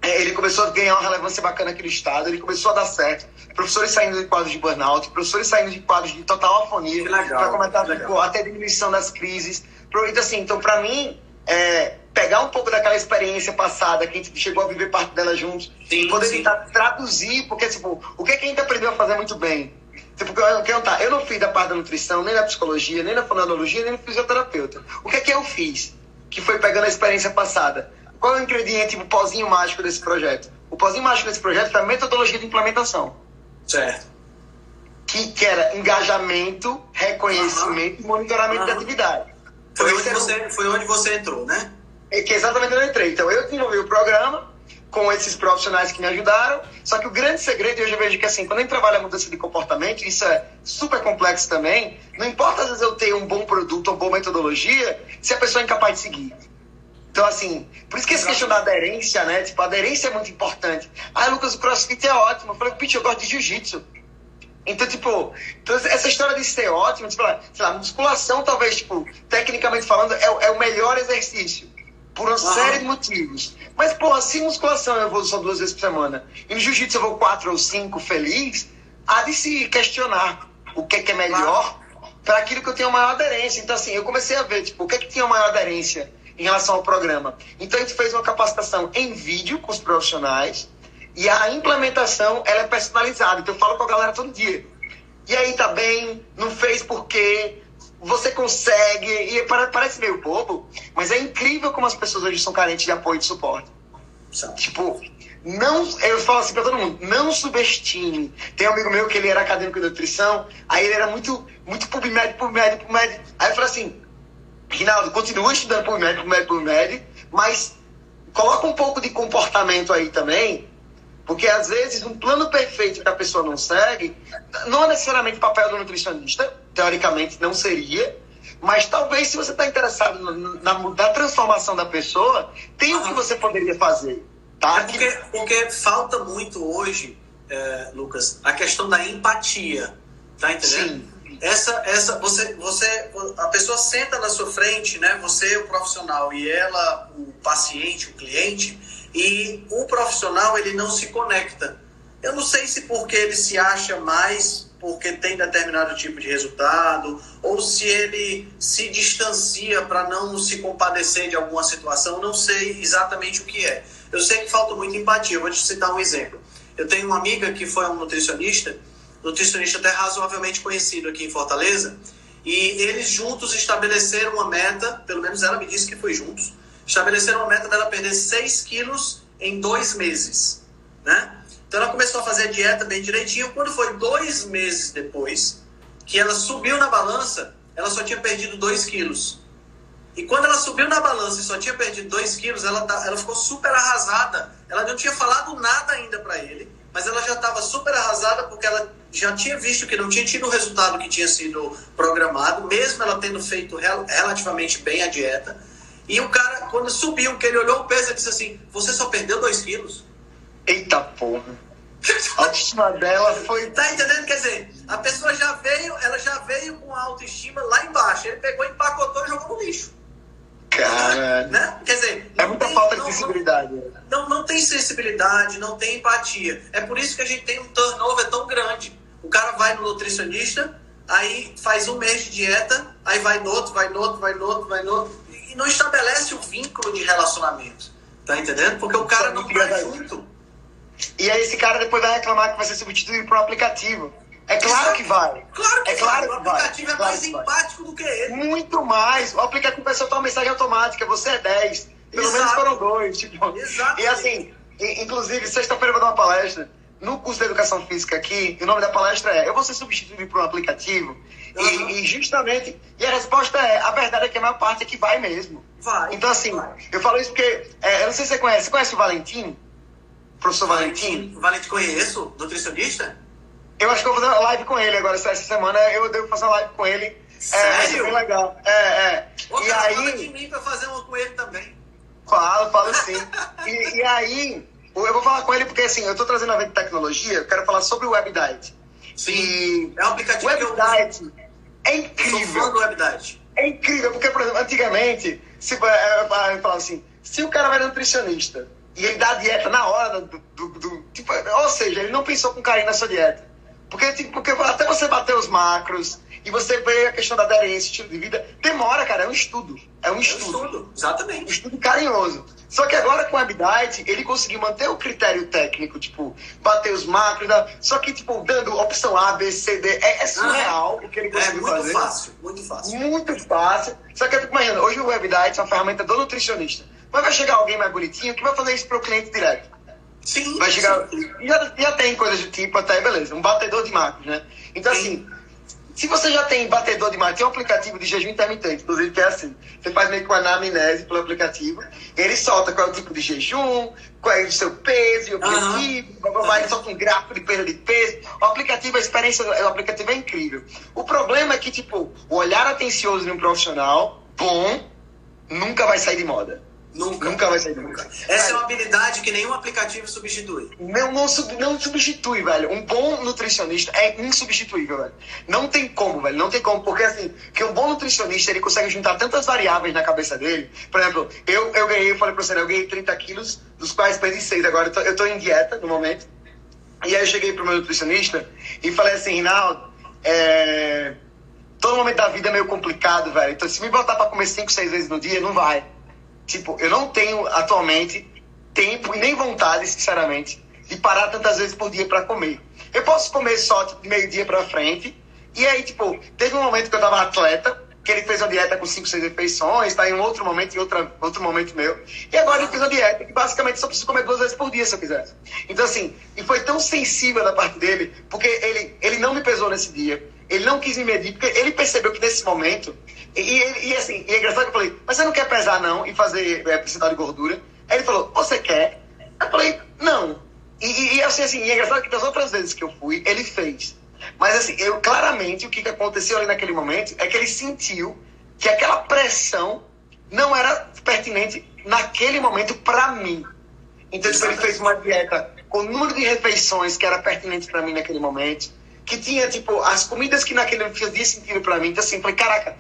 é, ele começou a ganhar uma relevância bacana aqui no estado, ele começou a dar certo. Professores saindo de quadros de burnout, professores saindo de quadros de total afonia, para comentar até diminuição das crises. Então, assim, então para mim, é, pegar um pouco daquela experiência passada, que a gente chegou a viver parte dela juntos, sim, poder sim. tentar traduzir, porque, tipo, o que, é que a gente aprendeu a fazer muito bem? Tipo, eu, eu, eu não fiz da parte da nutrição, nem da psicologia, nem da fonologia, nem da fisioterapeuta. O que é que eu fiz? Que foi pegando a experiência passada. Qual é o ingrediente, o pozinho mágico desse projeto? O pozinho mágico desse projeto foi a metodologia de implementação. Certo. Que, que era engajamento, reconhecimento e monitoramento uhum. da atividade. Foi onde, você, foi onde você entrou, né? É que exatamente onde eu entrei. Então, eu desenvolvi o programa com esses profissionais que me ajudaram. Só que o grande segredo, eu já vejo que assim, quando a gente trabalha a mudança de comportamento, isso é super complexo também. Não importa às vezes eu ter um bom produto ou boa metodologia, se a pessoa é incapaz de seguir. Então, assim, por isso que essa questão da aderência, né? Tipo, a aderência é muito importante. Ah, Lucas, o crossfit é ótimo. Eu falei, pitch, eu gosto de jiu-jitsu. Então, tipo, então essa história de ser ótimo, tipo, sei lá, musculação talvez, tipo, tecnicamente falando, é, é o melhor exercício. Por uma série de motivos. Mas, pô, se musculação eu vou só duas vezes por semana, e no jiu-jitsu eu vou quatro ou cinco feliz, há de se questionar o que é, que é melhor para aquilo que eu tenho maior aderência. Então, assim, eu comecei a ver, tipo, o que é que tinha maior aderência em relação ao programa. Então, a gente fez uma capacitação em vídeo com os profissionais, e a implementação, ela é personalizada. Então eu falo com a galera todo dia. E aí tá bem, não fez porque você consegue. E parece meio bobo, mas é incrível como as pessoas hoje são carentes de apoio e de suporte. Tipo, não, eu falo assim pra todo mundo, não subestime. Tem um amigo meu que ele era acadêmico de nutrição, aí ele era muito, muito PubMed, PubMed, PubMed. Aí eu falei assim, Rinaldo, continua estudando PubMed, PubMed, PubMed, mas coloca um pouco de comportamento aí também, porque às vezes um plano perfeito que a pessoa não segue, não é necessariamente papel do nutricionista, teoricamente não seria, mas talvez se você está interessado na, na, transformação da pessoa, tem o que você poderia fazer. Tá? É porque, porque falta muito hoje, é, Lucas, a questão da empatia. Tá entendendo? Sim. Essa, essa, você, você, a pessoa senta na sua frente, né? Você, o profissional, e ela, o paciente, o cliente, e o profissional ele não se conecta. Eu não sei se porque ele se acha mais porque tem determinado tipo de resultado ou se ele se distancia para não se compadecer de alguma situação, não sei exatamente o que é. Eu sei que falta muita empatia. Vou te citar um exemplo. Eu tenho uma amiga que foi um nutricionista, nutricionista até razoavelmente conhecido aqui em Fortaleza, e eles juntos estabeleceram uma meta, pelo menos ela me disse que foi juntos, estabeleceram uma meta dela perder 6 quilos em dois meses, né? Então ela começou a fazer a dieta bem direitinho. Quando foi dois meses depois que ela subiu na balança, ela só tinha perdido 2 quilos. E quando ela subiu na balança e só tinha perdido 2 quilos, ela, tá, ela ficou super arrasada. Ela não tinha falado nada ainda para ele, mas ela já estava super arrasada porque ela já tinha visto que não tinha tido o resultado que tinha sido programado, mesmo ela tendo feito relativamente bem a dieta. E o cara, quando subiu, que ele olhou o peso, ele disse assim: Você só perdeu 2 quilos? Eita porra. A autoestima dela foi. Tá entendendo? Quer dizer, a pessoa já veio, ela já veio com a autoestima lá embaixo. Ele pegou, empacotou e jogou no lixo. Cara. Né? Quer dizer, é muita tem, falta de sensibilidade. Não, não, não tem sensibilidade, não tem empatia. É por isso que a gente tem um turnover tão grande. O cara vai no nutricionista, aí faz um mês de dieta, aí vai no outro, vai no outro, vai no outro, vai no outro não estabelece o vínculo de relacionamento. Tá entendendo? Porque o cara não tá junto. E aí esse cara depois vai reclamar que vai ser substituído por um aplicativo. É claro que vai. Claro que é claro vai. O aplicativo é claro mais empático do que ele. Muito mais. O aplicativo começou a tomar mensagem automática. Você é 10. Pelo Exato. menos foram dois. Tipo. Exato. E assim, inclusive, sexta-feira eu vou dar uma palestra no curso de educação física aqui, o nome da palestra é Eu vou ser substituído por um aplicativo? Uhum. E, e, justamente, e a resposta é: a verdade é que a maior parte é que vai mesmo. Vai. Então, assim, vai. eu falo isso porque, é, eu não sei se você conhece, você conhece o Valentim? Professor Valentim? Valentim, conheço, nutricionista? Eu acho que eu vou fazer uma live com ele agora, essa semana eu devo fazer uma live com ele. Sério? É, bem legal. É, é. Ô, e cara, aí... fala de mim pra fazer uma com ele também. Falo, falo sim. e, e aí, eu vou falar com ele porque, assim, eu tô trazendo a de tecnologia, eu quero falar sobre o WebDiet. Sim, e é um aplicativo o WebDiet é incrível. Eu sou fã do WebDiete. É incrível, porque, por exemplo, antigamente, se, eu falava assim, se o cara vai nutricionista e ele dá a dieta na hora do, do, do, tipo, ou seja, ele não pensou com carinho na sua dieta. Porque, tipo, porque até você bater os macros e você vê a questão da aderência, estilo de vida, demora, cara, é um estudo. É um estudo. É um estudo, exatamente. Um estudo carinhoso. Só que agora com o WebDiet, ele conseguiu manter o critério técnico, tipo, bater os macros, só que, tipo, dando opção A, B, C, D. É, é surreal o que ele conseguiu fazer. É muito fazer. fácil, muito fácil. Muito fácil. Só que imaginando, hoje o WebDiet é uma ferramenta do nutricionista. Mas vai chegar alguém mais bonitinho que vai fazer isso para o cliente direto. Sim. Vai chegar. Sim. Já, já tem coisas do tipo, até beleza, um batedor de macros, né? Então, sim. assim se você já tem batedor de macros, tem um aplicativo de jejum intermitente, inclusive, que é assim. Você faz meio que uma anamnese pelo aplicativo, ele solta qual é o tipo de jejum, qual é o seu peso e o objetivo, uhum. ele solta um gráfico de perda de peso. O aplicativo, a experiência do aplicativo é incrível. O problema é que, tipo, o olhar atencioso de um profissional bom nunca vai sair de moda. Nunca. Nunca vai sair nunca. Essa é uma habilidade que nenhum aplicativo substitui. Não, não, não substitui, velho. Um bom nutricionista é insubstituível, velho. Não tem como, velho. Não tem como. Porque, assim, que um bom nutricionista, ele consegue juntar tantas variáveis na cabeça dele. Por exemplo, eu, eu ganhei, eu falei pra você, eu ganhei 30 quilos, dos quais perdi 6. Agora eu tô, eu tô em dieta no momento. E aí eu cheguei pro meu nutricionista e falei assim, Rinaldo, é... todo momento da vida é meio complicado, velho. Então, se me botar pra comer 5, 6 vezes no dia, não vai. Tipo, eu não tenho atualmente tempo e nem vontade, sinceramente, de parar tantas vezes por dia para comer. Eu posso comer só tipo, de meio-dia para frente. E aí, tipo, teve um momento que eu tava atleta, que ele fez uma dieta com 5, 6 refeições, tá em um outro momento, em outra, outro momento meu. E agora ele fez uma dieta que basicamente só preciso comer duas vezes por dia se eu quisesse. Então, assim, e foi tão sensível da parte dele, porque ele, ele não me pesou nesse dia, ele não quis me medir, porque ele percebeu que nesse momento e, e, assim, e é engraçado que eu falei, mas você não quer pesar não e fazer é, percentual de gordura? Aí ele falou, você quer? Eu falei, não. E, e assim, assim, e é engraçado que das outras vezes que eu fui, ele fez. Mas assim, eu claramente o que, aconteceu ali naquele momento é que ele sentiu que aquela pressão não era pertinente naquele momento para mim. Então tipo, ele fez uma dieta com o número de refeições que era pertinente para mim naquele momento, que tinha tipo as comidas que naquele fazia sentido para mim. Então assim, falei, caraca,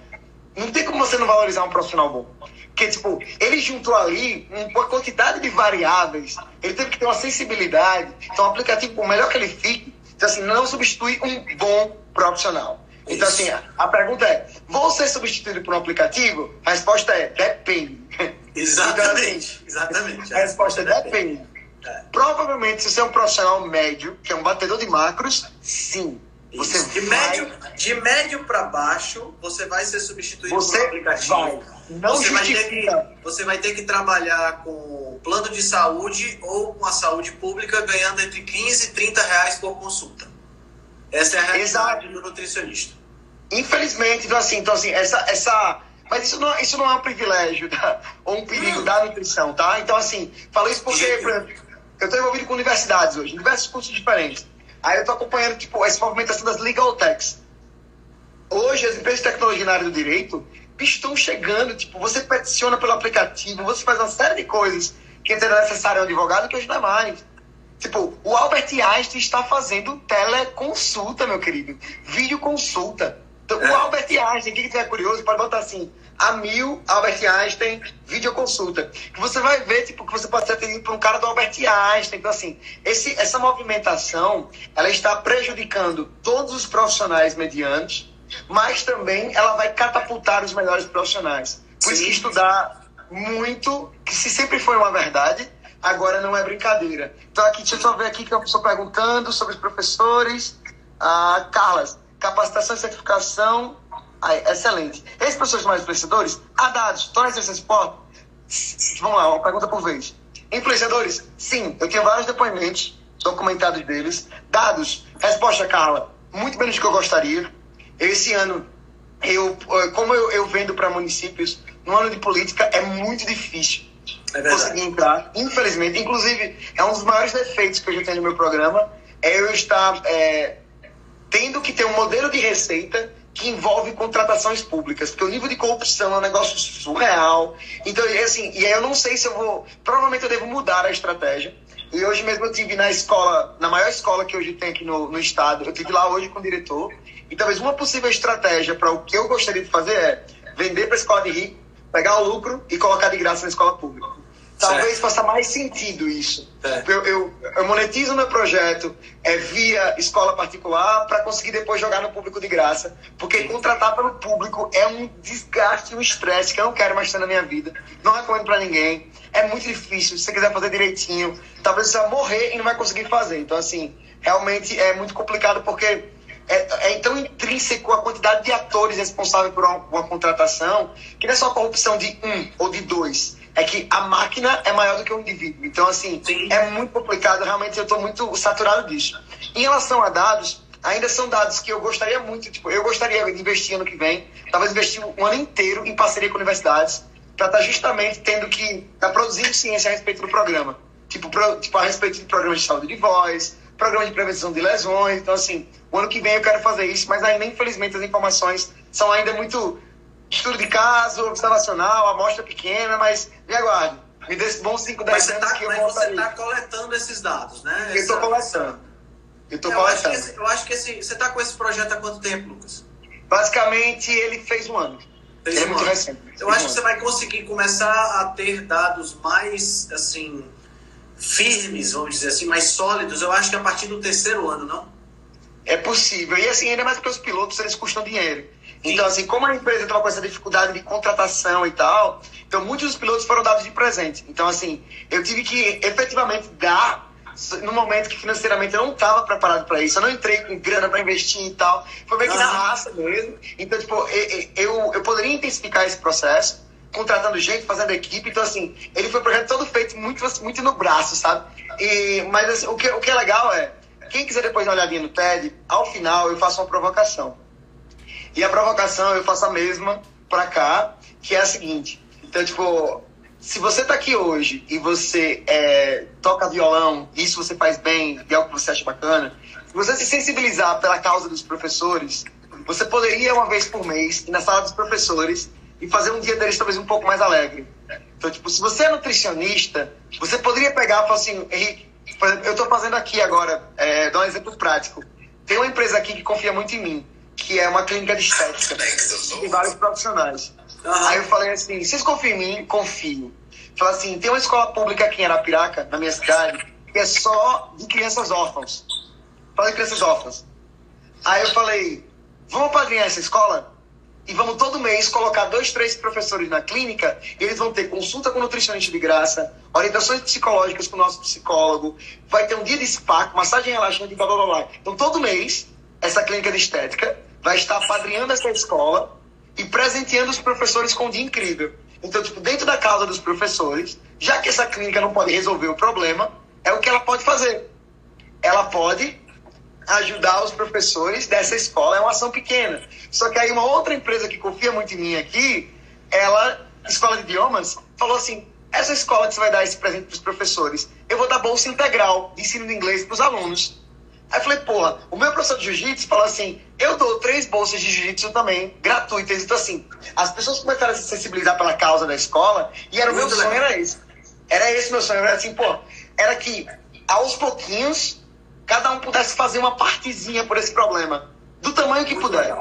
não tem como você não valorizar um profissional bom. Porque, tipo, ele juntou ali uma quantidade de variáveis, ele teve que ter uma sensibilidade. Então, o aplicativo, por melhor que ele fique, então, assim, não substitui um bom profissional. Então, assim, a pergunta é: vou ser substituído por um aplicativo? A resposta é: depende. Exatamente. Então, assim, exatamente. A resposta é: depende. É. Provavelmente, se você é um profissional médio, que é um batedor de macros, sim. Você de vai... médio de médio para baixo, você vai ser substituído você por um aplicativo. Vai. Não você vai, ter que, você vai ter que trabalhar com plano de saúde ou com a saúde pública ganhando entre 15 e 30 reais por consulta. Essa é a realidade Exato. do nutricionista. Infelizmente, então assim, então, assim essa, essa, mas isso não, isso não é um privilégio tá? ou um perigo hum. da nutrição, tá? Então, assim, falei isso porque, por exemplo, eu estou envolvido com universidades hoje, diversos cursos diferentes. Aí eu estou acompanhando tipo, essa movimentação das legal techs. Hoje, as empresas de tecnologia na área do direito estão chegando. Tipo, você peticiona pelo aplicativo, você faz uma série de coisas que antes era necessário um advogado, que hoje não é mais. Tipo, o Albert Einstein está fazendo teleconsulta, meu querido. Videoconsulta. Então, é. o Albert Einstein, quem estiver curioso, pode botar assim, a mil Albert Einstein videoconsulta. Que você vai ver, tipo, que você pode ser atendido por um cara do Albert Einstein. Então, assim, esse, essa movimentação, ela está prejudicando todos os profissionais medianos, mas também ela vai catapultar os melhores profissionais. Por isso que estudar muito, que se sempre foi uma verdade, agora não é brincadeira. Então, aqui, deixa eu só ver aqui que eu estou perguntando sobre os professores. Ah, Carlas, capacitação e certificação. Aí, excelente. Esses professores mais influenciadores, há dados, torna esse esporte? Vamos lá, uma pergunta por vez. Influenciadores, sim, eu tenho vários depoimentos documentados deles. Dados, resposta, Carla, muito menos do que eu gostaria. Esse ano, eu, eh, como eu, eu vendo para municípios, no ano de política é muito difícil é conseguir entrar. Infelizmente, inclusive, é um dos maiores defeitos que eu já tenho no meu programa, é eu estar é, tendo que ter um modelo de receita que envolve contratações públicas, porque o nível de corrupção é um negócio surreal. Então, assim, e aí eu não sei se eu vou. Provavelmente eu devo mudar a estratégia. E hoje mesmo eu tive na escola, na maior escola que hoje tem aqui no, no estado, eu tive lá hoje com o diretor. E talvez uma possível estratégia para o que eu gostaria de fazer é vender para a escola de rico, pegar o lucro e colocar de graça na escola pública. Talvez faça mais sentido isso. Eu, eu, eu, monetizo meu projeto é, via escola particular para conseguir depois jogar no público de graça. Porque contratar pelo público é um desgaste, um estresse que eu não quero mais ter na minha vida. Não recomendo para ninguém. É muito difícil. Se você quiser fazer direitinho, talvez você vai morrer e não vai conseguir fazer. Então, assim, realmente é muito complicado porque é, é, tão intrínseco a quantidade de atores responsáveis por uma, uma, contratação que não é só corrupção de um ou de dois é que a máquina é maior do que o indivíduo. Então, assim, Sim. é muito complicado. Realmente, eu estou muito saturado disso. Em relação a dados, ainda são dados que eu gostaria muito. Tipo, eu gostaria de investir ano que vem, talvez investir um ano inteiro em parceria com universidades, para estar tá justamente tendo que estar tá produzindo ciência a respeito do programa. Tipo, pro, tipo, a respeito de programas de saúde de voz, programa de prevenção de lesões. Então, assim, o ano que vem eu quero fazer isso, mas ainda, infelizmente, as informações são ainda muito estudo de caso, observacional, amostra pequena, mas me aguarde. Me dê esse bom 5, 10 anos tá, que eu Mas você está coletando esses dados, né? Eu estou coletando. Eu estou coletando. Acho esse, eu acho que esse, você está com esse projeto há quanto tempo, Lucas? Basicamente, ele fez um ano. Fez ele é um é muito ano. recente. Eu acho um que você vai conseguir começar a ter dados mais, assim, firmes, vamos dizer assim, mais sólidos. Eu acho que a partir do terceiro ano, não? É possível. E assim, ainda mais porque os pilotos, eles custam dinheiro. Então, assim, como a empresa estava com essa dificuldade de contratação e tal, então muitos dos pilotos foram dados de presente. Então, assim, eu tive que efetivamente dar no momento que financeiramente eu não estava preparado para isso, eu não entrei com grana para investir e tal, foi meio que na raça mesmo. Então, tipo, eu, eu, eu poderia intensificar esse processo, contratando gente, fazendo equipe. Então, assim, ele foi um projeto todo feito muito, muito no braço, sabe? E, mas assim, o, que, o que é legal é, quem quiser depois dar uma olhadinha no TED, ao final eu faço uma provocação. E a provocação eu faço a mesma para cá, que é a seguinte. Então, tipo, se você tá aqui hoje e você é, toca violão, isso você faz bem, é algo que você acha bacana, você se sensibilizar pela causa dos professores, você poderia, uma vez por mês, ir na sala dos professores e fazer um dia deles talvez um pouco mais alegre. Então, tipo, se você é nutricionista, você poderia pegar e falar assim, Henrique, eu estou fazendo aqui agora, é, dar um exemplo prático. Tem uma empresa aqui que confia muito em mim que é uma clínica de estética. Tem vários profissionais. Uhum. Aí eu falei assim, vocês confiam em mim? Confio. Falei assim, tem uma escola pública aqui em Arapiraca, na minha cidade, que é só de crianças órfãs. Falei crianças órfãs. Aí eu falei, vamos padrinhar essa escola? E vamos todo mês colocar dois, três professores na clínica, e eles vão ter consulta com nutricionista de graça, orientações psicológicas com o nosso psicólogo, vai ter um dia de spa, massagem relaxante, blá blá blá. Então todo mês, essa clínica de estética vai estar padrinhando essa escola e presenteando os professores com um dia incrível. Então, tipo, dentro da causa dos professores, já que essa clínica não pode resolver o problema, é o que ela pode fazer. Ela pode ajudar os professores dessa escola, é uma ação pequena. Só que aí uma outra empresa que confia muito em mim aqui, ela, escola de idiomas, falou assim: essa escola que você vai dar esse presente para os professores, eu vou dar bolsa integral de ensino de inglês para os alunos. Aí eu falei, porra, o meu professor de jiu-jitsu falou assim: eu dou três bolsas de jiu-jitsu também, gratuitas. Então, assim, as pessoas começaram a se sensibilizar pela causa da escola, e era o meu sonho, era esse. Era esse meu sonho, era assim, pô, era que aos pouquinhos cada um pudesse fazer uma partezinha por esse problema, do tamanho que puder.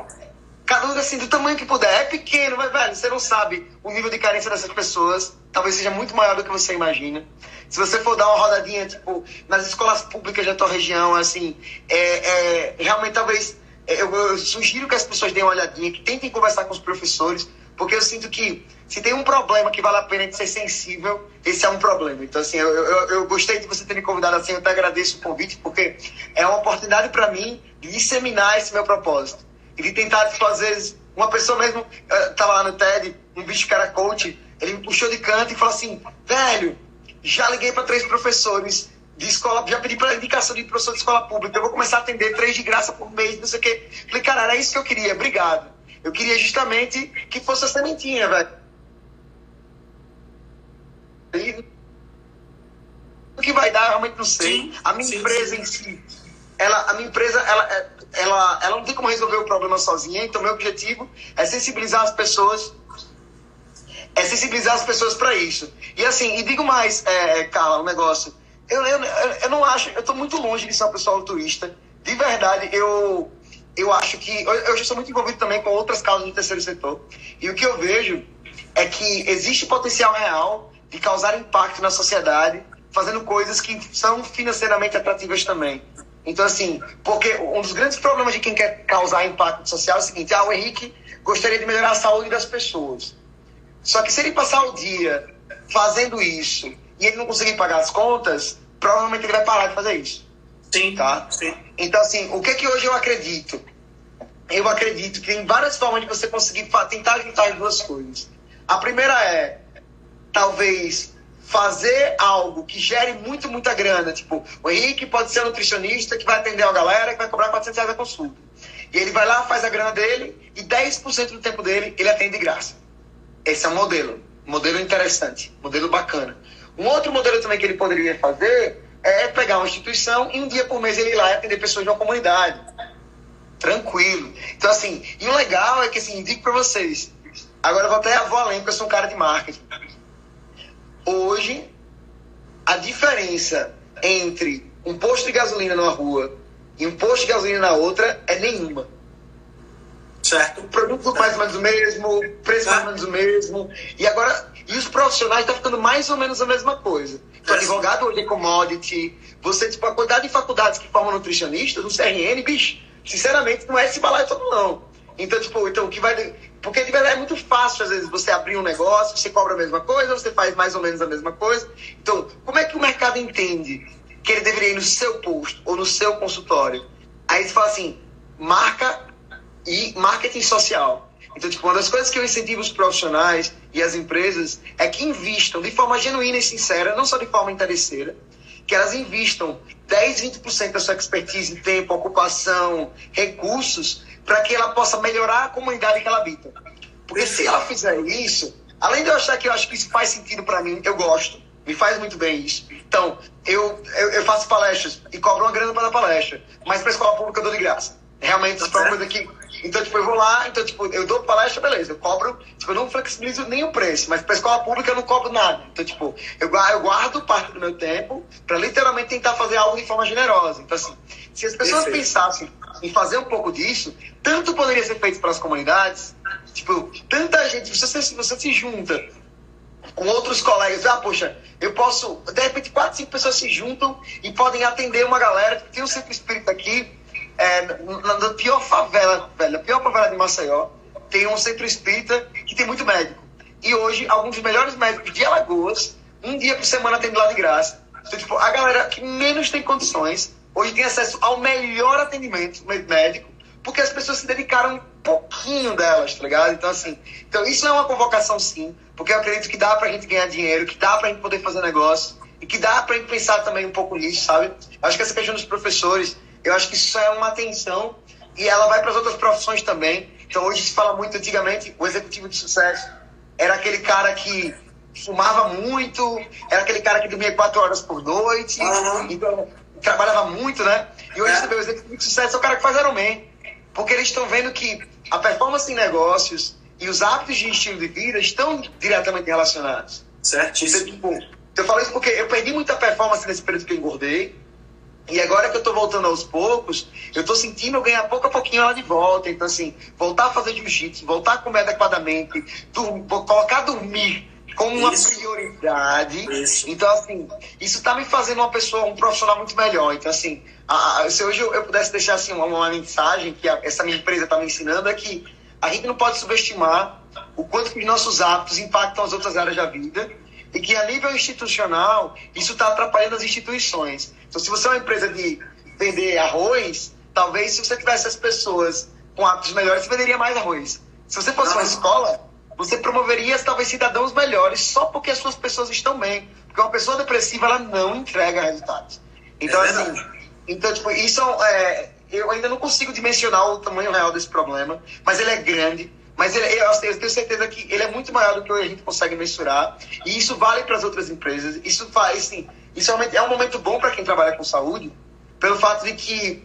Cada um, assim, do tamanho que puder. É pequeno, mas, velho, você não sabe o nível de carência dessas pessoas. Talvez seja muito maior do que você imagina. Se você for dar uma rodadinha, tipo, nas escolas públicas da tua região, assim, é, é realmente talvez. É, eu, eu, sugiro que as pessoas deem uma olhadinha, que tentem conversar com os professores, porque eu sinto que se tem um problema que vale a pena de ser sensível, esse é um problema. Então, assim, eu, eu, eu gostei de você ter me convidado assim, eu até agradeço o convite, porque é uma oportunidade para mim de disseminar esse meu propósito de tentar, vezes, uma pessoa mesmo, estava lá no TED, um bicho cara coach, ele me puxou de canto e falou assim, velho, já liguei para três professores, de escola, já pedi para indicação de professor de escola pública, eu vou começar a atender três de graça por mês, não sei o quê. Falei, cara, era isso que eu queria, obrigado. Eu queria justamente que fosse a sementinha, velho. O que vai dar, realmente não sei. Sim, a minha sim, empresa sim. em si, ela, a minha empresa, ela, ela, ela não tem como resolver o problema sozinha, então meu objetivo é sensibilizar as pessoas é sensibilizar as pessoas para isso. E assim, e digo mais, é, Carla, um negócio. Eu, eu, eu não acho, eu tô muito longe de ser uma pessoa altruísta. De verdade, eu, eu acho que. Eu, eu sou muito envolvido também com outras causas do terceiro setor. E o que eu vejo é que existe potencial real de causar impacto na sociedade, fazendo coisas que são financeiramente atrativas também. Então, assim, porque um dos grandes problemas de quem quer causar impacto social é o seguinte: ah, o Henrique gostaria de melhorar a saúde das pessoas. Só que se ele passar o dia fazendo isso e ele não conseguir pagar as contas, provavelmente ele vai parar de fazer isso. Sim, Tá? sim. Então, assim, o que que hoje eu acredito? Eu acredito que tem várias formas de você conseguir tentar juntar as duas coisas. A primeira é, talvez, fazer algo que gere muito, muita grana. Tipo, o Henrique pode ser nutricionista que vai atender uma galera que vai cobrar 400 reais a consulta. E ele vai lá, faz a grana dele e 10% do tempo dele ele atende de graça. Esse é um modelo. Modelo interessante. Modelo bacana. Um outro modelo também que ele poderia fazer é pegar uma instituição e um dia por mês ele ir lá e atender pessoas de uma comunidade. Tranquilo. Então, assim, e o legal é que, assim, digo pra vocês. Agora eu vou até vou além, porque eu sou um cara de marketing. Hoje, a diferença entre um posto de gasolina numa rua e um posto de gasolina na outra é nenhuma. Certo. O produto mais ou menos o mesmo, o preço mais ou menos o mesmo. E agora, e os profissionais estão ficando mais ou menos a mesma coisa. Então, É. advogado hoje é commodity. Você, tipo, a quantidade de faculdades que formam nutricionistas, no CRN, bicho, sinceramente, não é esse balaio todo, não. Então, tipo, então, o que vai. Porque de verdade é muito fácil, às vezes, você abrir um negócio, você cobra a mesma coisa, você faz mais ou menos a mesma coisa. Então, como é que o mercado entende que ele deveria ir no seu posto ou no seu consultório? Aí você fala assim, marca e marketing social. Então, tipo, uma das coisas que eu incentivo os profissionais e as empresas é que invistam de forma genuína e sincera, não só de forma interesseira, que elas invistam 10, 20% da sua expertise, tempo, ocupação, recursos, para que ela possa melhorar a comunidade que ela habita. Porque se ela fizer isso, além de eu achar que eu acho que isso faz sentido para mim, eu gosto, me faz muito bem isso. Então, eu, eu, eu faço palestras e cobro uma grana para dar palestra, mas para escola pública eu dou de graça. Realmente, isso é uma coisa que. Então, tipo, eu vou lá, então, tipo, eu dou palestra, beleza, eu cobro, tipo, eu não flexibilizo nem o preço, mas para escola pública eu não cobro nada. Então, tipo, eu, eu guardo parte do meu tempo para literalmente tentar fazer algo de forma generosa. Então, assim, se as pessoas Perfeito. pensassem em fazer um pouco disso, tanto poderia ser feito para as comunidades, tipo, tanta gente, você, você se junta com outros colegas, ah, poxa, eu posso, de repente, quatro, cinco pessoas se juntam e podem atender uma galera, tem um centro espírita aqui, é, na, na pior favela, velho, na pior favela de Maceió, tem um centro espírita que tem muito médico. E hoje, alguns dos melhores médicos de Alagoas, um dia por semana atendem lá de graça. Então, tipo, a galera que menos tem condições, hoje tem acesso ao melhor atendimento médico, porque as pessoas se dedicaram um pouquinho delas, tá ligado? Então, assim, então isso é uma convocação sim, porque eu acredito que dá pra gente ganhar dinheiro, que dá pra gente poder fazer negócio, e que dá pra gente pensar também um pouco nisso, sabe? Acho que essa questão dos professores, eu acho que isso é uma atenção, e ela vai para as outras profissões também. Então, hoje se fala muito, antigamente, o executivo de sucesso era aquele cara que fumava muito, era aquele cara que dormia quatro horas por noite, Aham. então trabalhava muito, né? E hoje É. também o executivo de sucesso é o cara que faz Ironman. Porque eles estão vendo que a performance em negócios e os hábitos de estilo de vida estão diretamente relacionados. Então, Certíssimo. tipo, eu falo isso porque eu perdi muita performance nesse período que eu engordei. E agora que eu tô voltando aos poucos, eu tô sentindo eu ganhar pouco a pouquinho ela de volta. Então, assim, voltar a fazer jiu-jitsu, voltar a comer adequadamente, dur- colocar dormir como uma Isso. prioridade. Isso. Então, assim, isso tá me fazendo uma pessoa, um profissional muito melhor. Então, assim, a- a- se hoje eu, eu pudesse deixar assim, uma, uma mensagem que a- essa minha empresa tá me ensinando é que a gente não pode subestimar o quanto que os nossos hábitos impactam as outras áreas da vida e que a nível institucional isso está atrapalhando as instituições. Então, se você é uma empresa de vender arroz, talvez se você tivesse as pessoas com hábitos melhores, você venderia mais arroz. Se você fosse uma escola, você promoveria talvez cidadãos melhores só porque as suas pessoas estão bem. Porque uma pessoa depressiva ela não entrega resultados. Então, é assim, então, tipo, isso é, eu ainda não consigo dimensionar o tamanho real desse problema, mas ele é grande. Mas ele, eu, eu tenho certeza que ele é muito maior do que a gente consegue mensurar. E isso vale para as outras empresas. Isso faz, assim, isso é um momento bom para quem trabalha com saúde, pelo fato de que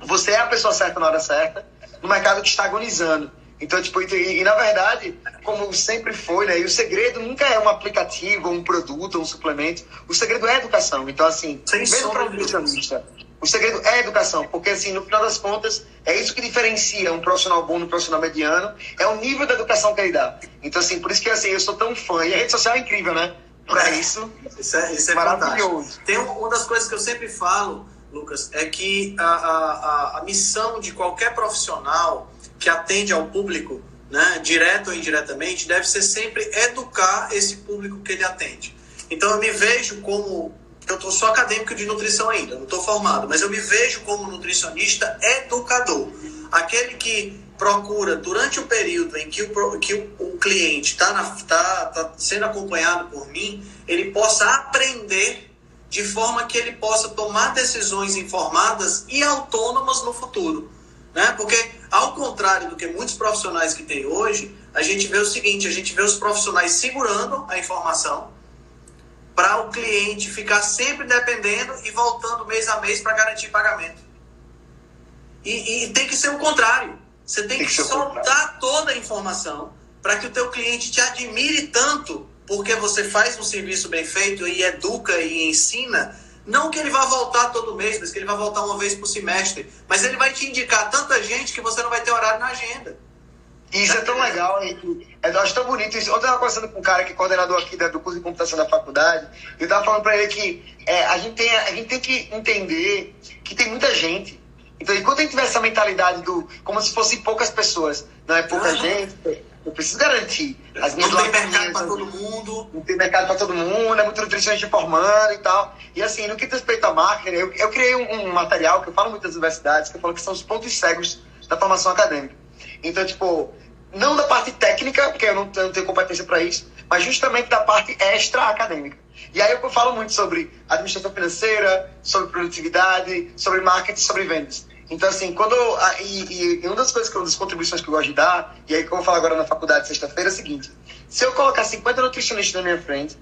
você é a pessoa certa na hora certa, no mercado que está agonizando. Então, tipo, e, e, na verdade, como sempre foi, né? E o segredo nunca é um aplicativo, um produto, um suplemento. O segredo é a educação. Então, assim, Sem mesmo para um nutricionista, o segredo é a educação, porque assim, no final das contas, é isso que diferencia um profissional bom do profissional mediano, é o nível da educação que ele dá. Então, assim, por isso que assim, eu sou tão fã. E a rede social é incrível, né? Para é, isso. Isso é, isso é maravilhoso. Tem uma das coisas que eu sempre falo, Lucas, é que a, a, a missão de qualquer profissional que atende ao público, né, direto ou indiretamente, deve ser sempre educar esse público que ele atende. Então eu me vejo como eu tô só acadêmico de nutrição ainda, não estou formado, mas eu me vejo como nutricionista educador. Aquele que procura, durante o período em que o, que o, o cliente está tá, tá sendo acompanhado por mim, ele possa aprender de forma que ele possa tomar decisões informadas e autônomas no futuro. Né? Porque, ao contrário do que muitos profissionais que tem hoje, a gente vê o seguinte: a gente vê os profissionais segurando a informação para o cliente ficar sempre dependendo e voltando mês a mês para garantir pagamento. E, e, tem que ser o contrário. Você tem, tem que, que soltar toda a informação para que o teu cliente te admire tanto porque você faz um serviço bem feito e educa e ensina não que ele vá voltar todo mês, mas que ele vai voltar uma vez por semestre. Mas ele vai te indicar tanta gente que você não vai ter horário na agenda. Isso é tão legal, Henrique. Eu acho tão bonito isso. Ontem eu estava conversando com um cara que é coordenador aqui do curso de computação da faculdade, e eu estava falando para ele que é, a, gente tem, a gente tem que entender que tem muita gente. Então, enquanto a gente tiver essa mentalidade do como se fossem poucas pessoas, não é pouca uhum. gente, eu preciso garantir. As não tem mercado para todo mundo. Não tem mercado para todo mundo, é muito nutricionista formando e tal. E assim, no que diz respeito à marketing, eu, eu criei um, um, material que eu falo muito das universidades, que eu falo que são os pontos cegos da formação acadêmica. Então, tipo, não da parte técnica, porque eu não, eu não tenho competência para isso, mas justamente da parte extra acadêmica. E aí eu falo muito sobre administração financeira, sobre produtividade, sobre marketing, sobre vendas. Então, assim, quando. E, e, uma das coisas, uma das contribuições que eu gosto de dar, e aí que eu vou falar agora na faculdade sexta-feira, é o seguinte: se eu colocar 50 nutricionistas na minha frente,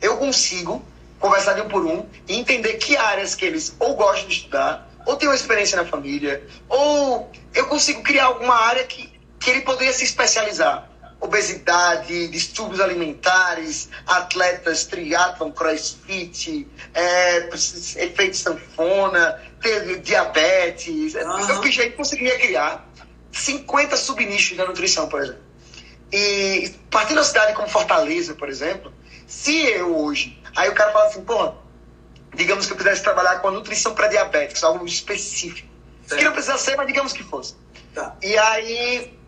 eu consigo conversar de um por um e entender que áreas que eles ou gostam de estudar, ou têm uma experiência na família, ou eu consigo criar alguma área que, que ele poderia se especializar. Obesidade, distúrbios alimentares, atletas, triatlon, crossfit, é, efeito sanfona, teve diabetes. Uhum. Eu já conseguiria criar 50 subnichos da nutrição, por exemplo. E partindo da cidade como Fortaleza, por exemplo, se eu hoje. Aí o cara fala assim, pô, digamos que eu quisesse trabalhar com a nutrição para diabéticos, algo específico. Certo. Que não precisa ser, mas digamos que fosse. Tá. E aí,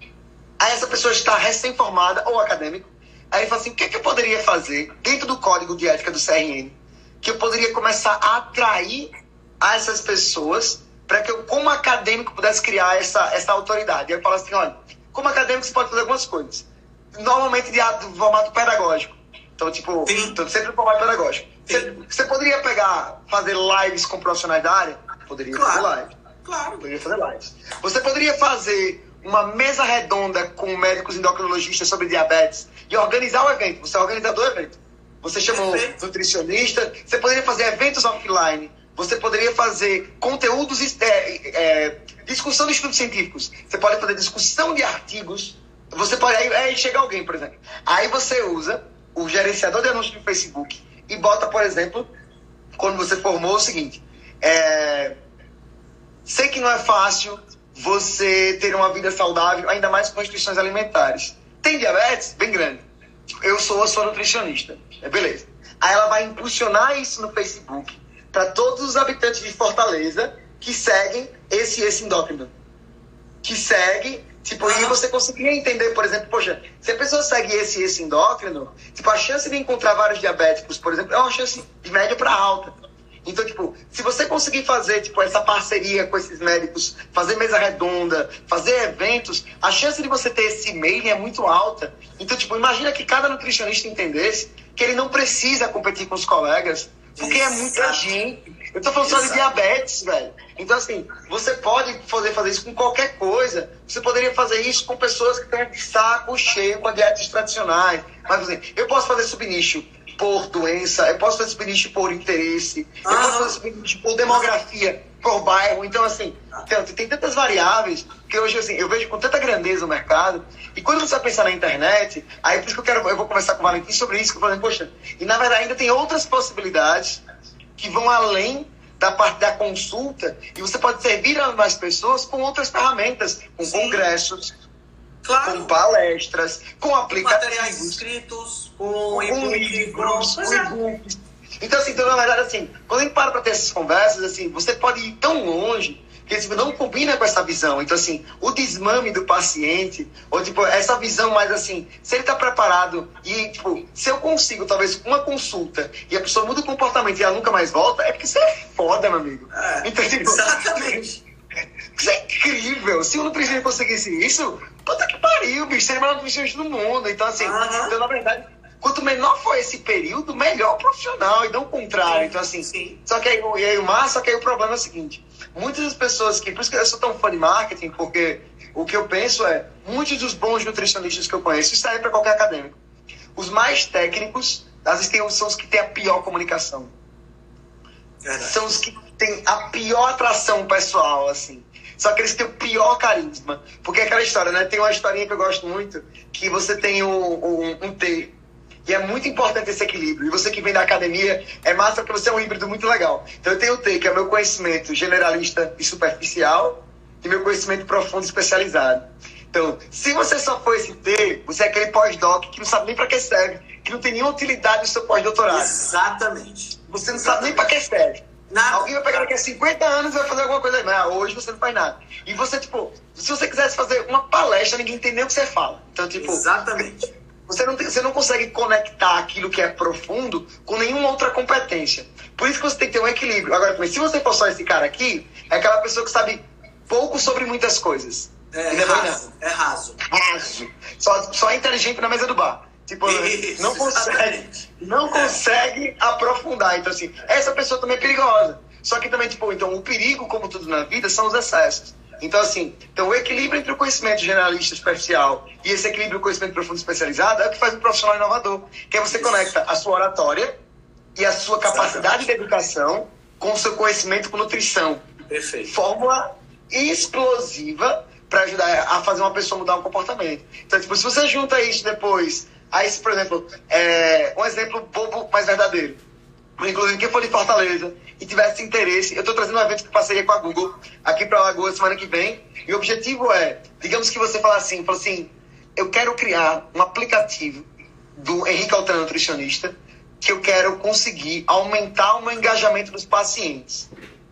aí essa pessoa está recém-formada ou acadêmico. Aí ele fala assim: o que, é que eu poderia fazer dentro do código de ética do CRN que eu poderia começar a atrair a essas pessoas para que eu, como acadêmico, pudesse criar essa, essa autoridade. E eu falo assim, olha, como acadêmico você pode fazer algumas coisas. Normalmente de, de formato pedagógico. Então, tipo, então, sempre no formato pedagógico. Você, você, poderia pegar, fazer lives com profissionais da área? Poderia claro. fazer live. Claro. Poderia fazer lives. Você poderia fazer uma mesa redonda com médicos endocrinologistas sobre diabetes e organizar o evento. Você é organizador do evento. Você chamou Perfeito. nutricionista. Você poderia fazer eventos offline você poderia fazer conteúdos, é, é, discussão de estudos científicos. Você pode fazer discussão de artigos. Você pode. Aí, aí chega alguém, por exemplo. Aí você usa o gerenciador de anúncios do Facebook e bota, por exemplo, quando você formou o seguinte: é, sei que não é fácil você ter uma vida saudável, ainda mais com restrições alimentares. Tem diabetes? Bem grande. Eu sou a sua nutricionista. É beleza. Aí ela vai impulsionar isso no Facebook para todos os habitantes de Fortaleza que seguem esse esse endócrino. Que segue, tipo, e você conseguiria entender, por exemplo, poxa, se a pessoa segue esse esse endócrino, tipo, a chance de encontrar vários diabéticos, por exemplo, é uma chance de média para alta. Então, tipo, se você conseguir fazer, tipo, essa parceria com esses médicos, fazer mesa redonda, fazer eventos, a chance de você ter esse e-mail é muito alta. Então, tipo, imagina que cada nutricionista entendesse que ele não precisa competir com os colegas, Porque é muita gente. Eu tô falando só de diabetes, velho. Então, assim, você pode fazer, fazer isso com qualquer coisa. Você poderia fazer isso com pessoas que estão de saco cheio com dietas tradicionais. Mas, assim, eu posso fazer subnicho por doença, eu posso fazer subnicho por interesse, eu posso fazer subnicho por demografia, por bairro. Então, assim, tem, tantas variáveis que hoje, assim, eu vejo com tanta grandeza o mercado. E quando você pensar na internet, aí por isso que eu quero, eu vou conversar com o Valentim sobre isso, que eu falei, poxa, e na verdade ainda tem outras possibilidades que vão além da parte da consulta e você pode servir a mais pessoas com outras ferramentas, com Sim. congressos, claro. com palestras, com aplicativos. Materiais escritos, com, e-books. Então, assim, então, na verdade, assim, quando a gente para para ter essas conversas, assim, você pode ir tão longe que tipo, não combina com essa visão. Então, assim, o desmame do paciente, ou tipo, essa visão mais assim, se ele está preparado e, tipo, se eu consigo, talvez, uma consulta e a pessoa muda o comportamento e ela nunca mais volta, é porque isso é foda, meu amigo. É, então, tipo, exatamente. Isso é incrível. Se o nutricionista conseguisse isso, puta que pariu, bicho. Seria o nutricionista do mundo. Então, assim, uhum. então, na verdade, quanto menor for esse período, melhor profissional, e não o contrário. Então, assim, Sim. só que aí, e aí o mar, só que aí o problema é o seguinte: muitas das pessoas que, por isso que eu sou tão fã de marketing, porque o que eu penso é, muitos dos bons nutricionistas que eu conheço, isso aí para qualquer acadêmico. Os mais técnicos, às vezes tem, são os que têm a pior comunicação. Verdade. São os que têm a pior atração pessoal, assim. Só que eles têm o pior carisma. Porque é aquela história, né? Tem uma historinha que eu gosto muito, que você tem um, um, um T e é muito importante esse equilíbrio. E você que vem da academia, é massa porque você é um híbrido muito legal. Então eu tenho o T, que é o meu conhecimento generalista e superficial, e meu conhecimento profundo e especializado. Então, se você só for esse T, você é aquele pós-doc que não sabe nem para que serve, que não tem nenhuma utilidade no seu pós-doutorado. Exatamente. Você não Exatamente. sabe nem para que serve. Nada. Alguém vai pegar daqui a 50 anos e vai fazer alguma coisa. Não, hoje você não faz nada. E você, tipo, se você quisesse fazer uma palestra, ninguém entende nem o que você fala. Então, tipo. Exatamente você não, tem, você não consegue conectar aquilo que é profundo com nenhuma outra competência. Por isso que você tem que ter um equilíbrio. Agora, se você for só esse cara aqui, é aquela pessoa que sabe pouco sobre muitas coisas. É, é raso. É raso. Raso. Só, só é inteligente na mesa do bar. Tipo, Isso, não consegue, não consegue aprofundar. Então, assim, essa pessoa também é perigosa. Só que também, tipo, então, o perigo, como tudo na vida, são os excessos. Então, assim, então o equilíbrio entre o conhecimento generalista superficial e esse equilíbrio do conhecimento profundo especializado é o que faz um profissional inovador. Que é você conecta a sua oratória e a sua capacidade de educação com o seu conhecimento com nutrição. Perfeito. Fórmula explosiva para ajudar a fazer uma pessoa mudar um comportamento. Então, tipo, se você junta isso depois, aí, por exemplo, é, um exemplo bobo, mas verdadeiro. Inclusive, quem for de Fortaleza e tivesse interesse, eu estou trazendo um evento que parceria com a Google aqui para Lagoa semana que vem. E o objetivo é, digamos que você fala assim, fala assim, eu quero criar um aplicativo do Henrique Altran Nutricionista que eu quero conseguir aumentar o meu engajamento dos pacientes.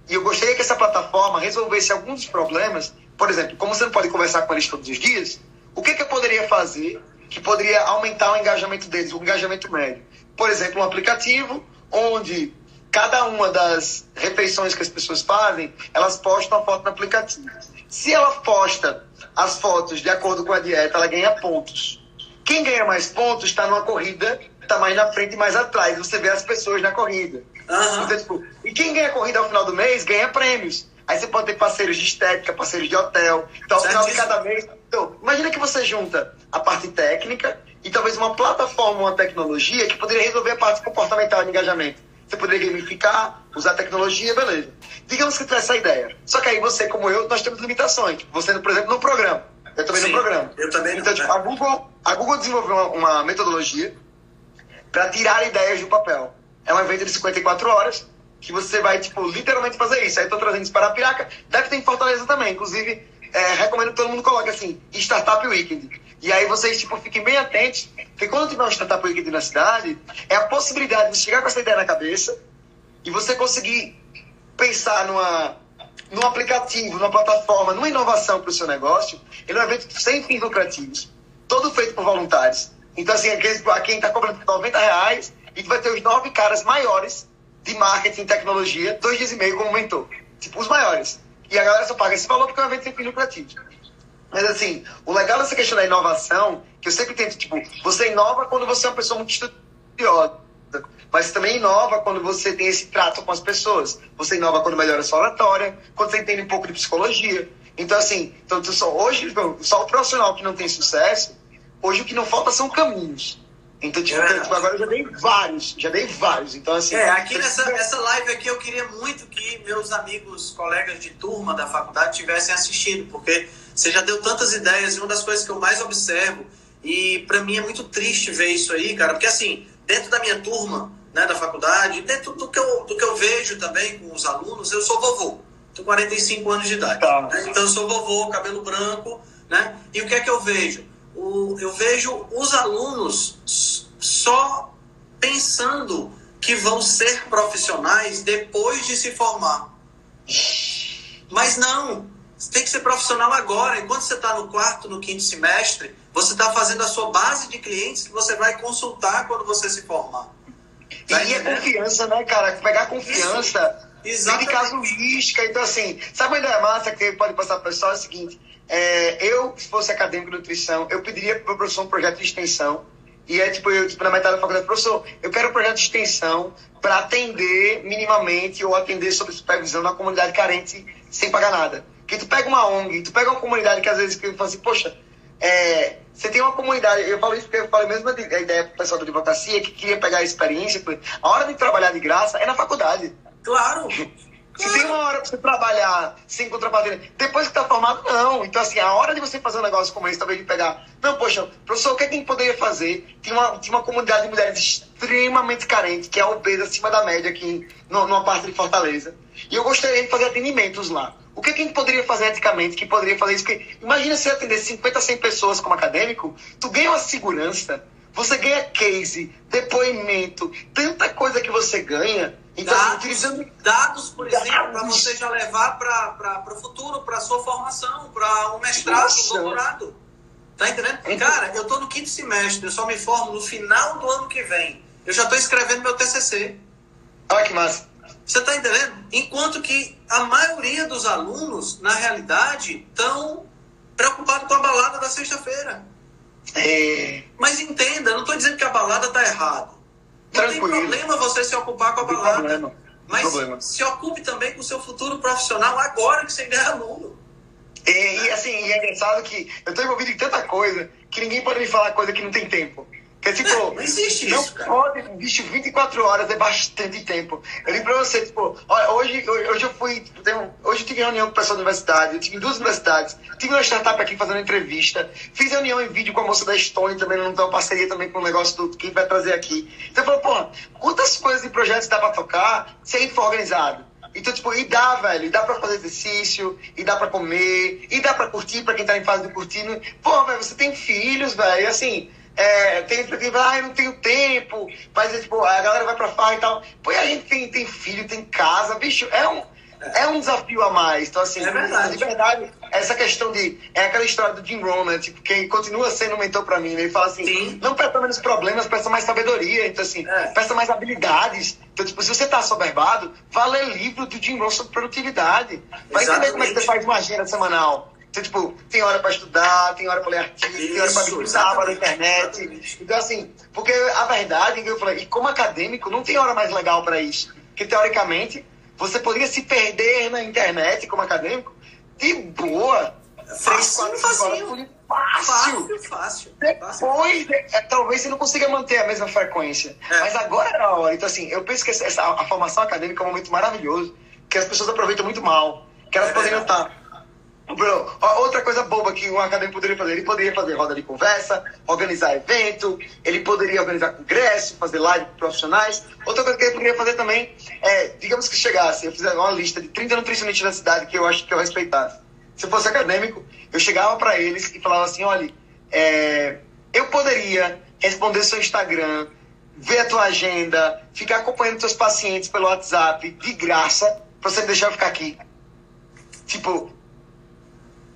E eu gostaria que essa plataforma resolvesse alguns problemas. Por exemplo, como você não pode conversar com eles todos os dias, o que, que eu poderia fazer que poderia aumentar o engajamento deles, o engajamento médio? Por exemplo, um aplicativo onde cada uma das refeições que as pessoas fazem, elas postam a foto no aplicativo. Se ela posta as fotos de acordo com a dieta, ela ganha pontos. Quem ganha mais pontos está numa corrida, está mais na frente e mais atrás. Você vê as pessoas na corrida. Uhum. Então, tipo, e quem ganha a corrida ao final do mês ganha prêmios. Aí você pode ter parceiros de estética, parceiros de hotel. Então, ao final de cada mês. Então, imagina que você junta a parte técnica e talvez uma plataforma, uma tecnologia que poderia resolver a parte comportamental de engajamento. Você poderia gamificar, usar tecnologia, beleza. Digamos que tivesse essa ideia. Só que aí você, como eu, nós temos limitações. Você, por exemplo, no programa. Eu também Sim, no programa. Eu também Então, não, tipo, né? a, Google, a Google desenvolveu uma, uma metodologia para tirar ideias do papel. É um evento de 54 horas que você vai, tipo, literalmente fazer isso. Aí eu tô trazendo isso para a Piraca. Deve ter em Fortaleza também. Inclusive, é, recomendo que todo mundo coloque assim, Startup Weekend. E aí vocês, tipo, fiquem bem atentos, porque quando tiver um startup aqui na cidade, é a possibilidade de chegar com essa ideia na cabeça e você conseguir pensar numa, num aplicativo, numa plataforma, numa inovação para o seu negócio, ele é um evento sem fins lucrativos, todo feito por voluntários. Então, assim, a quem está cobrando 90 reais, e vai ter os nove caras maiores de marketing e tecnologia, dois dias e meio como mentor. Tipo, os maiores. E a galera só paga esse valor porque é um evento sem fins lucrativos. Mas assim, o legal dessa questão da inovação, que eu sempre tento, tipo, você inova quando você é uma pessoa muito estudiosa. mas também inova quando você tem esse trato com as pessoas. Você inova quando melhora a sua oratória, quando você entende um pouco de psicologia. Então, assim, então, só, hoje, só o profissional que não tem sucesso, hoje o que não falta são caminhos. Então, tipo, é tipo, agora eu já dei vários, já dei vários. Então, assim. É, aqui nessa, nessa live aqui eu queria muito que meus amigos, colegas de turma da faculdade tivessem assistido, porque você já deu tantas ideias e uma das coisas que eu mais observo, e para mim é muito triste ver isso aí, cara, porque assim, dentro da minha turma, né, da faculdade, dentro do que eu, do que eu vejo também com os alunos, eu sou vovô. Tenho 45 anos de idade. Tá. Né? Então eu sou vovô, cabelo branco, né? E o que é que eu vejo? O, eu vejo os alunos só pensando que vão ser profissionais depois de se formar. Mas não, você tem que ser profissional agora. Enquanto você está no quarto, no quinto semestre, você está fazendo a sua base de clientes que você vai consultar quando você se formar. Tá e é confiança, né, cara? Pegar confiança. Exatamente. De casuística. Então, assim, sabe uma ideia massa que pode passar para o pessoal? É o seguinte: é, eu, se fosse acadêmico de nutrição, eu pediria para o professor um projeto de extensão e é tipo, eu, tipo, na metade da faculdade, professor, eu quero um projeto de extensão para atender minimamente ou atender sob supervisão na comunidade carente sem pagar nada. Que tu pega uma ONG, tu pega uma comunidade que às vezes que eu falo assim, poxa, é, você tem uma comunidade, eu falo isso porque eu falei mesmo a ideia para o pessoal da advocacia que queria pegar a experiência, a hora de trabalhar de graça é na faculdade. Claro! Se tem uma hora pra você trabalhar sem contrapartida, depois que tá formado, não. Então, assim, a hora de você fazer um negócio como esse, talvez de pegar. Não, poxa, professor, o que, é que a gente poderia fazer? Tem uma, tem uma comunidade de mulheres extremamente carente, que é obesa acima da média aqui no, numa parte de Fortaleza. E eu gostaria de fazer atendimentos lá. O que, é que a gente poderia fazer eticamente que poderia fazer isso? Porque imagina se atender 50, 100 pessoas como acadêmico, tu ganha uma segurança, você ganha case, depoimento, tanta coisa que você ganha então, dados, utilizando... dados, por exemplo, para você já levar para o futuro, para sua formação, para um mestrado, um doutorado. Tá entendendo? Cara, eu estou no quinto semestre, eu só me formo no final do ano que vem. Eu já estou escrevendo meu TCC. Olha que massa. Você está entendendo? Enquanto que a maioria dos alunos, na realidade, estão preocupados com a balada da sexta-feira. É... Mas entenda, não estou dizendo que a balada está errada. Não tem problema você se ocupar com a balada. Problema. Mas problema. se ocupe também com o seu futuro profissional agora que você ainda é aluno. E, e assim, é engraçado que eu estou envolvido em tanta coisa que ninguém pode me falar coisa que não tem tempo. Porque, tipo, não existe não isso, cara. pode, bicho, 24 horas é bastante tempo. Eu digo pra você, tipo, olha, hoje, hoje eu fui, tenho, hoje eu tive reunião com o pessoal da universidade, eu tive duas universidades, tive uma startup aqui fazendo entrevista, fiz reunião em vídeo com a moça da Stone também, não tem uma parceria também com o negócio do que vai trazer aqui. Então eu falo, pô, quantas coisas e projetos dá pra tocar se a gente for organizado? Então, tipo, e dá, velho, e dá pra fazer exercício, e dá pra comer, e dá pra curtir pra quem tá em fase de curtir. Pô, velho, você tem filhos, velho, e assim, é, tem gente que ah, eu não tenho tempo, mas é, tipo, a galera vai pra farra e tal. Pô, a gente tem, tem filho, tem casa, bicho, é um, é um desafio a mais. Então, assim, é verdade. de verdade, essa questão de. É aquela história do Jim Rohn, né? Tipo, quem continua sendo um mentor pra mim, né? Ele fala assim: Sim. não peça menos problemas, peça mais sabedoria. Então, assim, é. peça mais habilidades. Então, tipo, se você tá soberbado, vá ler livro do Jim Rohn sobre produtividade. Vai entender como é que você faz uma agenda semanal. Então, tipo, tem hora para estudar, tem hora para ler artigo, tem hora para pesquisar na internet. Exatamente. Então, assim, porque a verdade, eu falei, e como acadêmico, não tem hora mais legal para isso. Porque, teoricamente, você poderia se perder na internet como acadêmico de boa. Fácil, três, quatro, fácil. Fácil. Fácil, Depois, é, talvez você não consiga manter a mesma frequência. É. Mas agora é a hora. Então, assim, eu penso que essa, a formação acadêmica é um momento maravilhoso, que as pessoas aproveitam muito mal. Que elas é poderiam estar Outra coisa boba que um acadêmico poderia fazer, ele poderia fazer roda de conversa, organizar evento, ele poderia organizar congresso, fazer live profissionais. Outra coisa que ele poderia fazer também é, digamos que chegasse, eu fizesse uma lista de 30 nutricionistas da cidade que eu acho que eu respeitasse. Se eu fosse acadêmico, eu chegava para eles e falava assim, olha, é, eu poderia responder seu Instagram, ver a tua agenda, ficar acompanhando teus pacientes pelo WhatsApp de graça, para você me deixar ficar aqui. Tipo,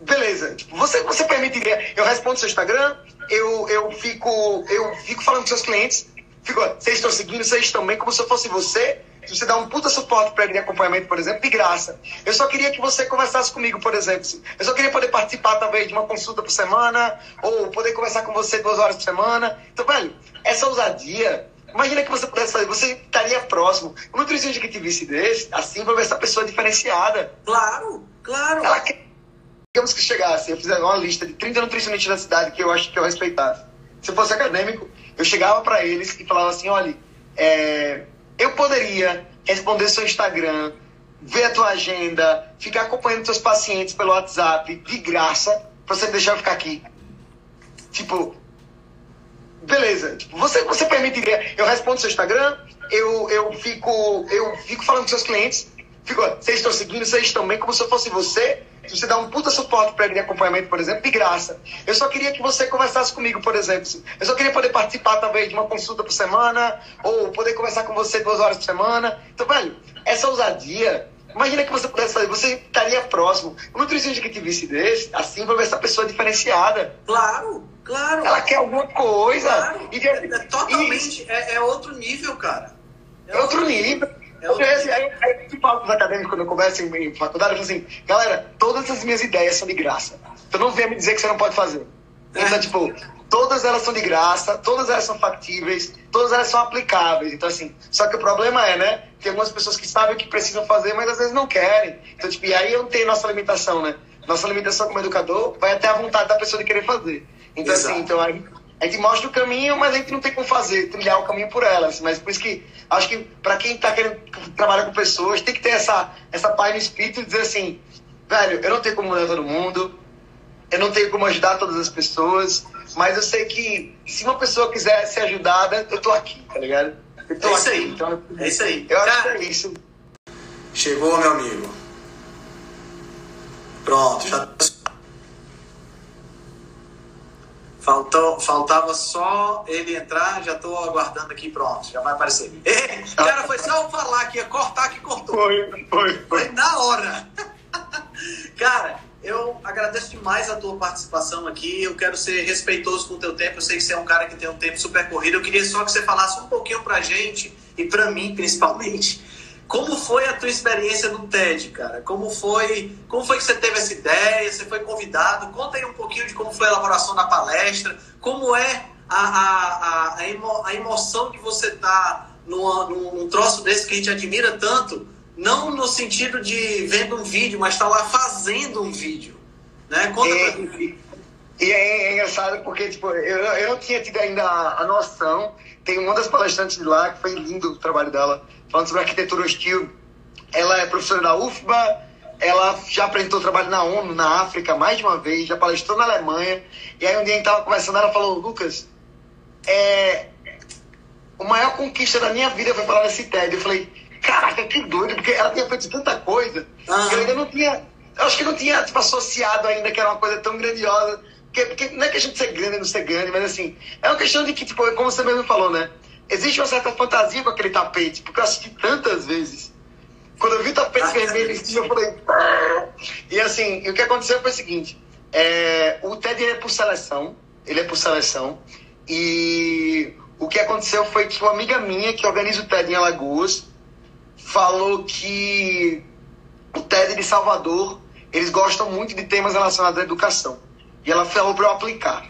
beleza. Tipo, você, você permitiria, eu respondo seu Instagram, eu, eu, fico, eu fico falando com seus clientes, fico, vocês estão seguindo, vocês estão bem, como se eu fosse você. Você dá um puta suporte para ele de acompanhamento, por exemplo, de graça. Eu só queria que você conversasse comigo, por exemplo. Eu só queria poder participar, talvez, de uma consulta por semana, ou poder conversar com você duas horas por semana. Então, velho, essa ousadia Imagina que você pudesse fazer, você estaria próximo. Um nutricionista que te visse desse, assim, vai ver essa pessoa diferenciada. Claro, claro. Ela quer, digamos que chegasse, eu fizer uma lista de 30 nutricionistas da cidade que eu acho que eu respeitasse. Se eu fosse acadêmico, eu chegava para eles e falava assim, olha, é, eu poderia responder seu Instagram, ver a tua agenda, ficar acompanhando teus pacientes pelo WhatsApp de graça, pra você deixar eu ficar aqui. Tipo, beleza. Tipo, você, você permitiria, eu respondo seu Instagram, eu, eu, fico, eu fico falando com seus clientes, fico, vocês estão seguindo, vocês estão bem, como se eu fosse você, você dá um puta suporte para ele de acompanhamento, por exemplo, de graça. Eu só queria que você conversasse comigo, por exemplo. Eu só queria poder participar, talvez, de uma consulta por semana, ou poder conversar com você duas horas por semana. Então, velho, essa ousadia, imagina que você pudesse fazer, você estaria próximo. Um nutricionista que te visse desse, assim, vai ver essa pessoa diferenciada. Claro, claro. Ela quer alguma coisa. Claro. E, é, é totalmente, e, é, é, outro nível, cara. É, outro nível. É outro... Aí, aí, aí eu falo com os acadêmicos quando eu converso em, faculdade, eu falo assim, galera, todas as minhas ideias são de graça. Então não venha me dizer que você não pode fazer. Então, tipo, todas elas são de graça, todas elas são factíveis, todas elas são aplicáveis. Então, assim, só que o problema é, né? Tem algumas pessoas que sabem o que precisam fazer, mas às vezes não querem. Então, tipo, e aí eu tenho nossa limitação, né? Nossa limitação como educador vai até a vontade da pessoa de querer fazer. Então, assim, Exato. assim, então aí a gente mostra o caminho, mas a gente não tem como fazer, trilhar o caminho por elas. Mas por isso que acho que para quem está querendo trabalhar com pessoas, tem que ter essa, essa paz no espírito e dizer assim, velho, eu não tenho como mudar todo mundo, eu não tenho como ajudar todas as pessoas, mas eu sei que se uma pessoa quiser ser ajudada, eu tô aqui, tá ligado? Eu tô é isso aqui, aí. Então, é isso aí. Eu Cara, acho que é isso. Chegou, meu amigo. Pronto, já Faltou, faltava só ele entrar, já estou aguardando aqui, pronto, já vai aparecer. Ei, cara, foi só eu falar que ia cortar que cortou. Foi, foi, foi. Foi na hora. cara, eu agradeço demais a tua participação aqui. Eu quero ser respeitoso com o teu tempo. Eu sei que você é um cara que tem um tempo super corrido. Eu queria só que você falasse um pouquinho pra gente, e pra mim principalmente, como foi a tua experiência no TED, cara? Como foi, como foi que você teve essa ideia? Você foi convidado? Conta aí um pouquinho de como foi a elaboração da palestra, como é a, a, a, emo, a emoção de você estar tá num, num troço desse que a gente admira tanto, não no sentido de vendo um vídeo, mas estar tá lá fazendo um vídeo. Né? Conta é, pra mim. E é, é, engraçado porque tipo, eu, eu não tinha tido ainda a, a noção. Tem uma das palestrantes de lá que foi lindo o trabalho dela falando sobre arquitetura hostil. Ela é professora da UFBA, ela já apresentou trabalho na ONU, na África, mais de uma vez, já palestrou na Alemanha. E aí um dia a gente estava conversando, ela falou, Lucas, é, a maior conquista da minha vida foi falar nesse TED. Eu falei, caraca, que doido, porque ela tinha feito tanta coisa, ah. que eu ainda não tinha, eu acho que não tinha tipo, associado ainda que era uma coisa tão grandiosa. Porque, porque não é questão de ser grande ou não ser grande, mas assim, é uma questão de que, tipo, como você mesmo falou, né? Existe uma certa fantasia com aquele tapete, porque eu assisti tantas vezes. Quando eu vi o tapete vermelho em cima, eu falei. Ah! E assim, o que aconteceu foi o seguinte: é, o TED é por seleção, ele é por seleção, e o que aconteceu foi que uma amiga minha que organiza o TED em Alagoas falou que o TED de Salvador eles gostam muito de temas relacionados à educação. E ela falou para eu aplicar.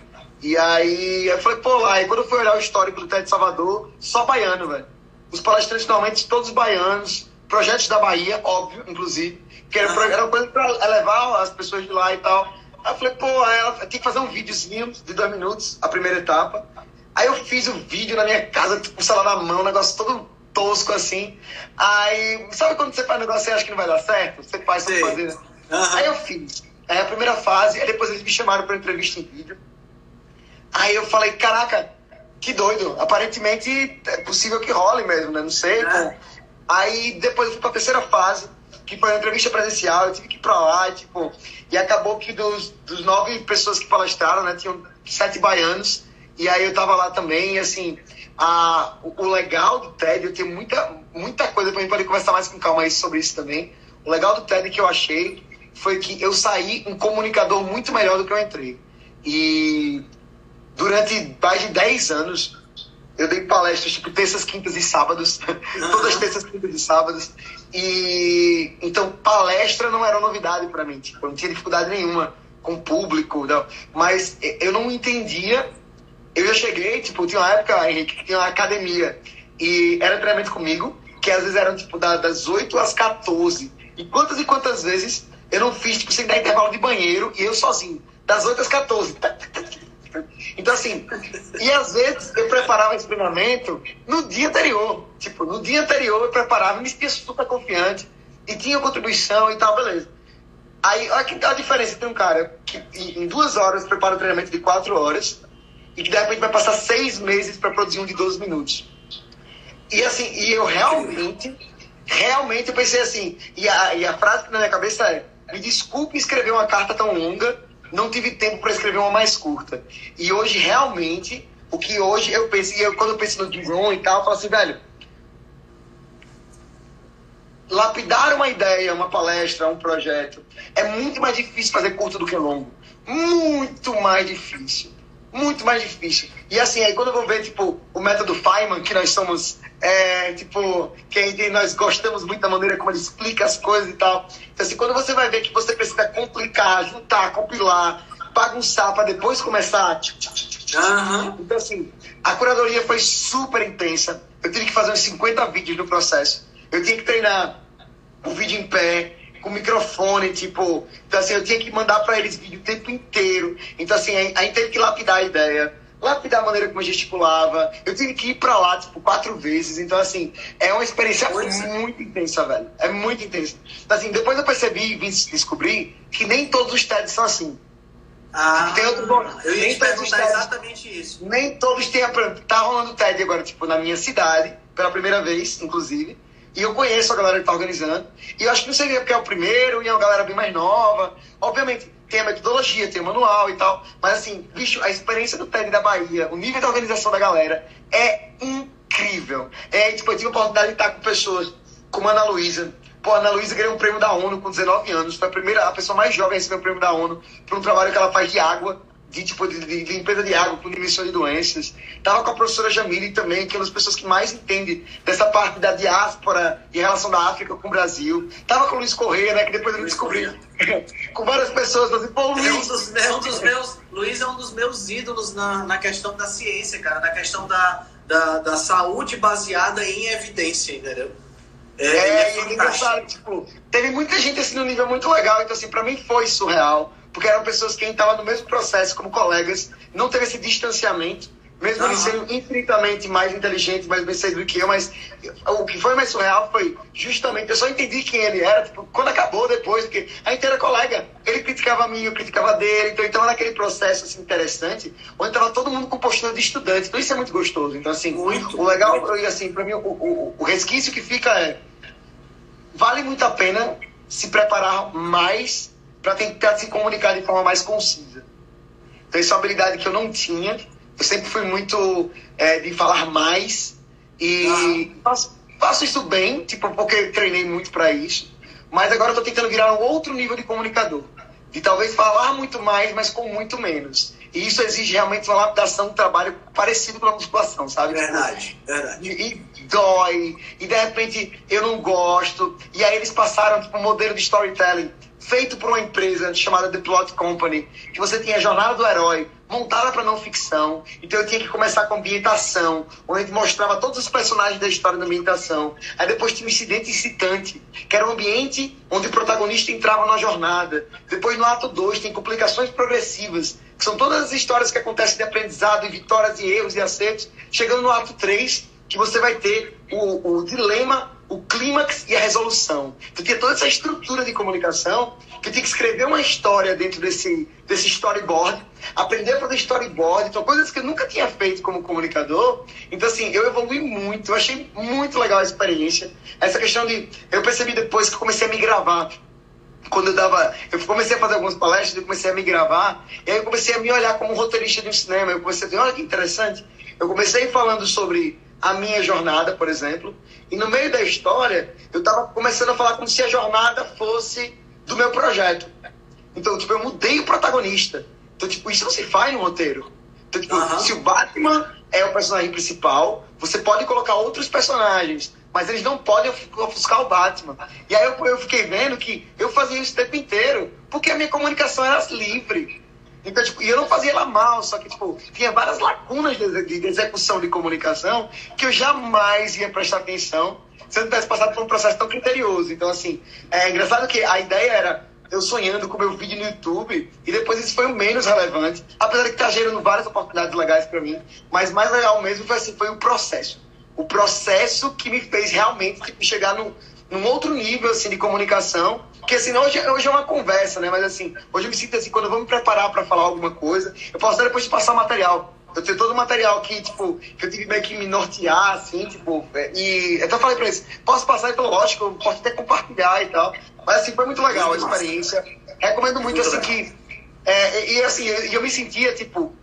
E aí eu falei, pô, lá, e quando eu fui olhar o histórico do TED Salvador, só baiano, velho. Os palestrantes normalmente todos baianos, projetos da Bahia, óbvio, inclusive, que era, era uma coisa pra elevar as pessoas de lá e tal. Aí eu falei, pô, ela tem que fazer um videozinho de dois minutos, a primeira etapa. Aí eu fiz o um vídeo na minha casa, com o celular na mão, um negócio todo tosco assim. Aí, sabe quando você faz um negócio e acha que não vai dar certo? Você faz sem fazer, né? Uhum. Aí eu fiz. Aí a primeira fase, aí depois eles me chamaram para entrevista em vídeo. Aí eu falei, caraca, que doido. Aparentemente é possível que role mesmo, né? Não sei. É. Aí depois eu fui pra terceira fase, que foi uma entrevista presencial, eu tive que ir pra lá, tipo, e acabou que dos, dos nove pessoas que palestraram, né, tinham sete baianos, e aí eu tava lá também, e assim, a, o, o legal do TED, eu tenho muita, muita coisa pra mim poder conversar mais com calma aí sobre isso também. O legal do TED que eu achei foi que eu saí um comunicador muito melhor do que eu entrei. E durante mais de 10 anos, eu dei palestras, tipo, terças, quintas e sábados. Uhum. Todas terças, quintas e sábados. E então palestra não era novidade para mim. Tipo, eu não tinha dificuldade nenhuma com o público, não. Mas eu não entendia. Eu já cheguei, tipo, tinha uma época, Henrique, que tinha uma academia. e era treinamento comigo, que às vezes eram tipo das 8 às 14. E quantas e quantas vezes eu não fiz, tipo, sem dar intervalo de banheiro e eu sozinho, das 8 às 14. Então, assim, e às vezes eu preparava esse treinamento no dia anterior. Tipo, no dia anterior eu preparava, me sentia super confiante e tinha contribuição e tal, beleza. Aí, olha que a diferença. Tem um cara que em duas horas prepara um treinamento de quatro horas e que de repente vai passar seis meses para produzir um de 12 minutos. E assim, e eu realmente, realmente eu pensei assim, e a, e a frase que na minha cabeça é: me desculpe escrever uma carta tão longa, não tive tempo para escrever uma mais curta. E hoje, realmente, o que hoje eu penso, e eu, quando eu penso no Jim e tal, eu falo assim, velho, lapidar uma ideia, uma palestra, um projeto, é muito mais difícil fazer curto do que longo. Muito mais difícil. Muito mais difícil. E assim, aí quando eu vou ver, tipo, o método Feynman, que nós somos, é, tipo, que nós gostamos muito da maneira como ele explica as coisas e tal. Então, assim, quando você vai ver que você precisa complicar, juntar, compilar, bagunçar para depois começar. Uhum. Então, assim, a curadoria foi super intensa. Eu tive que fazer uns 50 vídeos no processo. Eu tinha que treinar o vídeo em pé, com microfone, tipo. Então, assim, eu tinha que mandar para eles vídeo o tempo inteiro. Então, assim, a gente teve que lapidar a ideia, lapidar a maneira como eu gesticulava. Eu tive que ir para lá, tipo, quatro vezes. Então, assim, é uma experiência muito intensa, velho. É muito intensa. Então, assim, depois eu percebi e vim descobrir que nem todos os TEDs são assim. Ah, tem outro bom. Eu ia te perguntar TEDs, exatamente isso. Nem todos têm a. Tá rolando TED agora, tipo, na minha cidade, pela primeira vez, inclusive. E eu conheço a galera que está organizando. E eu acho que não seria porque é o primeiro e é uma galera bem mais nova. Obviamente, tem a metodologia, tem o manual e tal. Mas assim, bicho, a experiência do TED da Bahia, o nível de organização da galera é incrível. É, tipo, eu tive a oportunidade de estar com pessoas como a Ana Luísa. Pô, a Ana Luísa ganhou um prêmio da ONU com 19 anos. Foi a primeira, a pessoa mais jovem a receber o prêmio da ONU por um trabalho que ela faz de água de, tipo, de, de, limpeza de água com dimensão de doenças. Tava com a professora Jamile também, que é uma das pessoas que mais entende dessa parte da diáspora em relação da África com o Brasil. Tava com o Luiz Correia, né, que depois eu descobri. com várias pessoas, assim, pô, Luiz... É um, dos, é um dos meus, Luiz é um dos meus ídolos na, na questão da ciência, cara, na questão da, da, da saúde baseada em evidência, entendeu? É, é, é engraçado, tipo, teve muita gente assim no nível muito legal, então assim, pra mim foi surreal porque eram pessoas que estavam no mesmo processo como colegas, não teve esse distanciamento, mesmo uhum. ele sendo infinitamente mais inteligente, mais bem do que eu, mas o que foi mais surreal foi justamente, eu só entendi quem ele era, tipo, quando acabou depois, porque a gente era colega, ele criticava a mim, eu criticava dele, então então naquele processo assim, interessante, onde estava todo mundo com postura de estudante, então isso é muito gostoso, então assim, muito, o legal, e assim, para mim, o, o, o resquício que fica é, vale muito a pena se preparar mais para tentar se comunicar de forma mais concisa. Então, isso é uma habilidade que eu não tinha. Eu sempre fui muito é, de falar mais e ah. faço, faço, isso bem, tipo, porque treinei muito para isso. Mas agora eu tô tentando virar um outro nível de comunicador. De talvez falar muito mais, mas com muito menos. E isso exige realmente uma lapidação, um trabalho parecido com a musculação, sabe? Verdade, verdade. E, e, dói, e de repente eu não gosto. E aí eles passaram tipo, um modelo de storytelling feito por uma empresa chamada The Plot Company, que você tinha a jornada do herói montada para não ficção. Então eu tinha que começar com ambientação, onde a gente mostrava todos os personagens da história da ambientação. Aí depois tinha um incidente incitante, que era um ambiente onde o protagonista entrava na jornada. Depois no ato 2 tem complicações progressivas, que são todas as histórias que acontecem de aprendizado e vitórias e erros e acertos. Chegando no ato 3, que você vai ter o, o dilema o clímax e a resolução. Tu tinha toda essa estrutura de comunicação que tinha que escrever uma história dentro desse, desse storyboard, aprender a fazer storyboard, então coisas que eu nunca tinha feito como comunicador. Então, assim, eu evolui muito, eu achei muito legal a experiência. Essa questão de. Eu percebi depois que comecei a me gravar. Quando eu dava. Eu comecei a fazer algumas palestras, eu comecei a me gravar, e aí eu comecei a me olhar como roteirista de um cinema. Eu comecei a dizer, olha que interessante. Eu comecei falando sobre a minha jornada, por exemplo. E no meio da história, eu estava começando a falar como se a jornada fosse do meu projeto. Então, tipo, eu mudei o protagonista. Então, tipo, isso não se faz no roteiro. Então, tipo, uhum. se o Batman é o personagem principal, você pode colocar outros personagens, mas eles não podem ofuscar o Batman. E aí eu, eu fiquei vendo que eu fazia isso o tempo inteiro, porque a minha comunicação era livre. Então, tipo, e eu não fazia ela mal, só que, tipo, tinha várias lacunas de, de, execução de comunicação que eu jamais ia prestar atenção se eu não tivesse passado por um processo tão criterioso. Então, assim, é engraçado que a ideia era eu sonhando com meu vídeo no YouTube, e depois isso foi o menos relevante, apesar de que tá gerando várias oportunidades legais para mim, mas mais legal mesmo foi, assim, foi o processo. O processo que me fez realmente tipo, chegar no, num outro nível assim, de comunicação. Porque assim, hoje, hoje é uma conversa, né? Mas assim, hoje eu me sinto assim, quando eu vou me preparar para falar alguma coisa, eu posso depois de passar o material. Eu tenho todo o material que, tipo, que eu tive meio que me nortear, assim, tipo, é, e eu falei pra eles, posso passar? Então, lógico, posso até compartilhar e tal. Mas assim, foi muito legal a experiência. Recomendo muito, assim, que. É, e assim, eu, eu me sentia, tipo,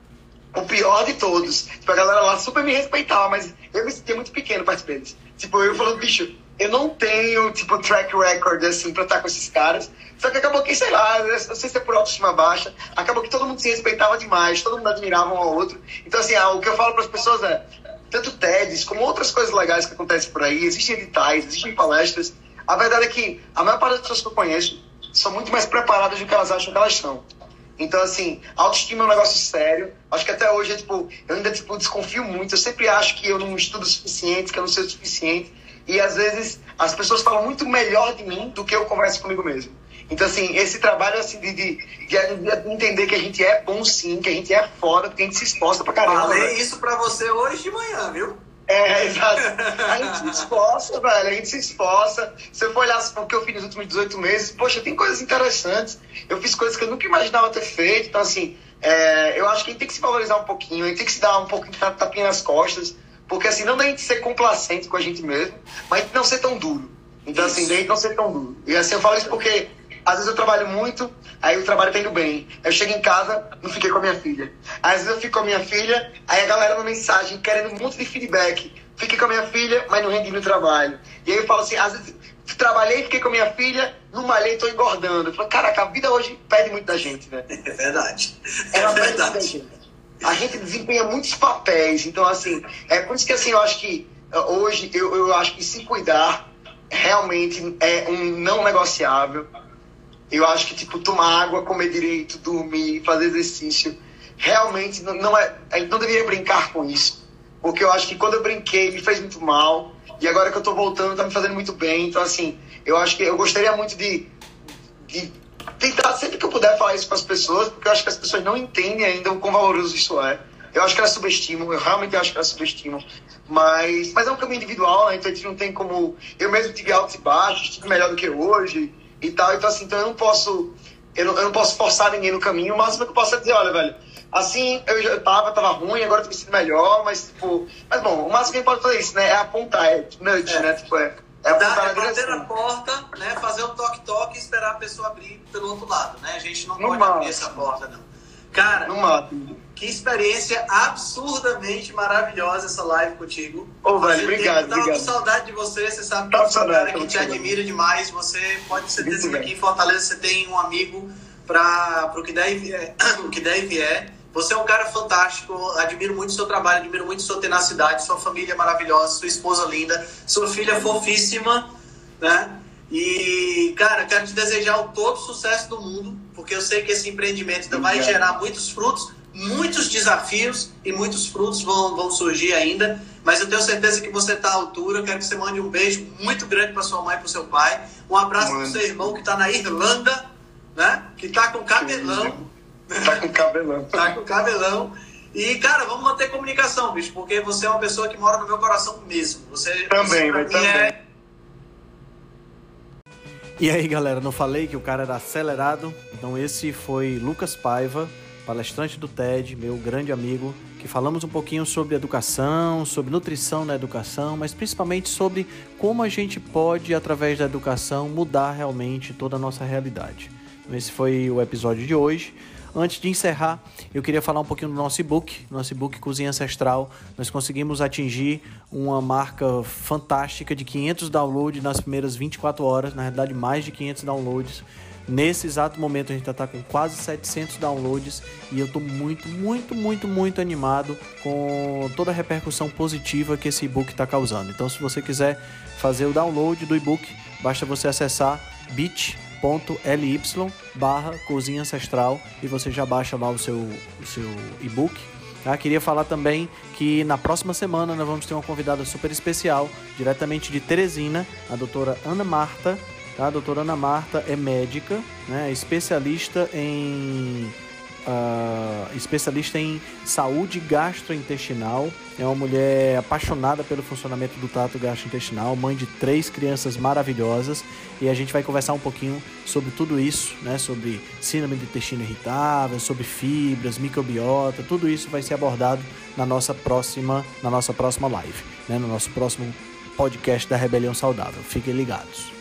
o pior de todos. Tipo, a galera lá super me respeitava, mas eu me sentia muito pequeno perto deles. Tipo, eu falando, bicho, eu não tenho, tipo, track record, assim, pra estar com esses caras. Só que acabou que, sei lá, não sei se é por autoestima baixa, acabou que todo mundo se respeitava demais, todo mundo admirava um ao outro. Então, assim, ah, o que eu falo para as pessoas é, tanto TEDs como outras coisas legais que acontecem por aí, existem editais, existem palestras. A verdade é que a maior parte das pessoas que eu conheço são muito mais preparadas do que elas acham que elas são. Então, assim, autoestima é um negócio sério. Acho que até hoje, é, tipo, eu ainda tipo, desconfio muito. Eu sempre acho que eu não estudo o suficiente, que eu não sei o suficiente. E às vezes as pessoas falam muito melhor de mim do que eu converso comigo mesmo. Então, assim, esse trabalho assim, de, de, de, entender que a gente é bom sim, que a gente é foda, porque a gente se esforça pra caramba. Falei isso pra você hoje de manhã, viu? É, exato. A gente se esforça, velho. A gente se esforça. Se eu for olhar o que eu fiz nos últimos 18 meses, poxa, tem coisas interessantes. Eu fiz coisas que eu nunca imaginava ter feito. Então, assim, é, eu acho que a gente tem que se valorizar um pouquinho, a gente tem que se dar um pouquinho de tapinha nas costas. Porque assim, não da gente ser complacente com a gente mesmo, mas não ser tão duro. Então, assim, da gente não ser tão duro. E assim, eu falo isso porque às vezes eu trabalho muito, aí o trabalho tá indo bem. Eu chego em casa, não fiquei com a minha filha. Às vezes eu fico com a minha filha, aí a galera uma mensagem querendo um monte de feedback. Fiquei com a minha filha, mas não rendi no trabalho. E aí eu falo assim, às vezes trabalhei, fiquei com a minha filha, não malhei, tô engordando. Eu falo, caraca, a vida hoje pede muito da gente, né? É verdade. É verdade. A gente desempenha muitos papéis, então assim, é por isso que assim, eu acho que eh, hoje eu, eu acho que se cuidar realmente é um não negociável eu acho que, tipo, tomar água, comer direito, dormir, fazer exercício, realmente não, não é. Não deveria brincar com isso. Porque eu acho que quando eu brinquei, me fez muito mal. E agora que eu tô voltando, tá me fazendo muito bem. Então, assim, eu acho que eu gostaria muito de, de tentar, sempre que eu puder, falar isso para as pessoas, porque eu acho que as pessoas não entendem ainda o quão valoroso isso é. Eu acho que elas subestimam, eu realmente acho que elas subestimam. Mas, mas é um caminho individual, né? Então a gente não tem como. Eu mesmo tive altos e baixos, tive melhor do que hoje e tal. Então, assim, então eu não posso. Eu não, eu não posso forçar ninguém no caminho. O máximo que eu posso é dizer, olha, velho, assim eu já tava, tava ruim, agora eu tô me melhor, mas tipo. Mas bom, o máximo que a gente pode fazer é isso, né? É apontar, é nudge, é. né? Tipo, é. É, apontar é bater na porta, né? Fazer um toque-toque e esperar a pessoa abrir pelo outro lado, né? A gente não, não pode mata. abrir essa porta, não. Cara, não mata. que experiência absurdamente maravilhosa essa live contigo. Ô, oh, velho, obrigado, tava obrigado. com saudade de você, você sabe que eu sou um cara que te admira demais. Você pode ter certeza que aqui em Fortaleza você tem um amigo para o que der e vier. o que der e vier. Você é um cara fantástico, admiro muito o seu trabalho, admiro muito sua tenacidade, sua família maravilhosa, sua esposa linda, sua filha fofíssima, né? E, cara, quero te desejar o todo sucesso do mundo, porque eu sei que esse empreendimento ainda vai gerar muitos frutos, muitos desafios e muitos frutos vão, vão surgir ainda. Mas eu tenho certeza que você está à altura. Eu quero que você mande um beijo muito grande para sua mãe e para seu pai. Um abraço para o seu irmão que está na Irlanda, né? Que está com cabelão. Está com cabelão. Está com cabelão. E, cara, vamos manter comunicação, bicho, porque você é uma pessoa que mora no meu coração mesmo. Você, também, você, também. É e aí, galera, não falei que o cara era acelerado? Então esse foi Lucas Paiva, palestrante do TED, meu grande amigo, que falamos um pouquinho sobre educação, sobre nutrição na educação, mas principalmente sobre como a gente pode, através da educação, mudar realmente toda a nossa realidade. Então, esse foi o episódio de hoje. Antes de encerrar, eu queria falar um pouquinho do nosso e-book, nosso e-book Cozinha Ancestral. Nós conseguimos atingir uma marca fantástica de 500 downloads nas primeiras 24 horas, na realidade mais de 500 downloads. Nesse exato momento a gente está com quase 700 downloads e eu estou muito, muito, muito, muito animado com toda a repercussão positiva que esse e-book está causando. Então, se você quiser fazer o download do e-book, basta você acessar bit bit.ly barra cozinha ancestral e você já baixa lá o seu, o seu e-book. Tá? Queria falar também que na próxima semana nós vamos ter uma convidada super especial, diretamente de Teresina, a doutora Ana Marta. Tá? A doutora Ana Marta é médica, né? especialista em uh, especialista em saúde gastrointestinal. É uma mulher apaixonada pelo funcionamento do trato gastrointestinal, mãe de três crianças maravilhosas. E a gente vai conversar um pouquinho sobre tudo isso, né? Sobre síndrome do intestino irritável, sobre fibras, microbiota, tudo isso vai ser abordado na nossa próxima, na nossa próxima live, né? no nosso próximo podcast da Rebelião Saudável. Fiquem ligados.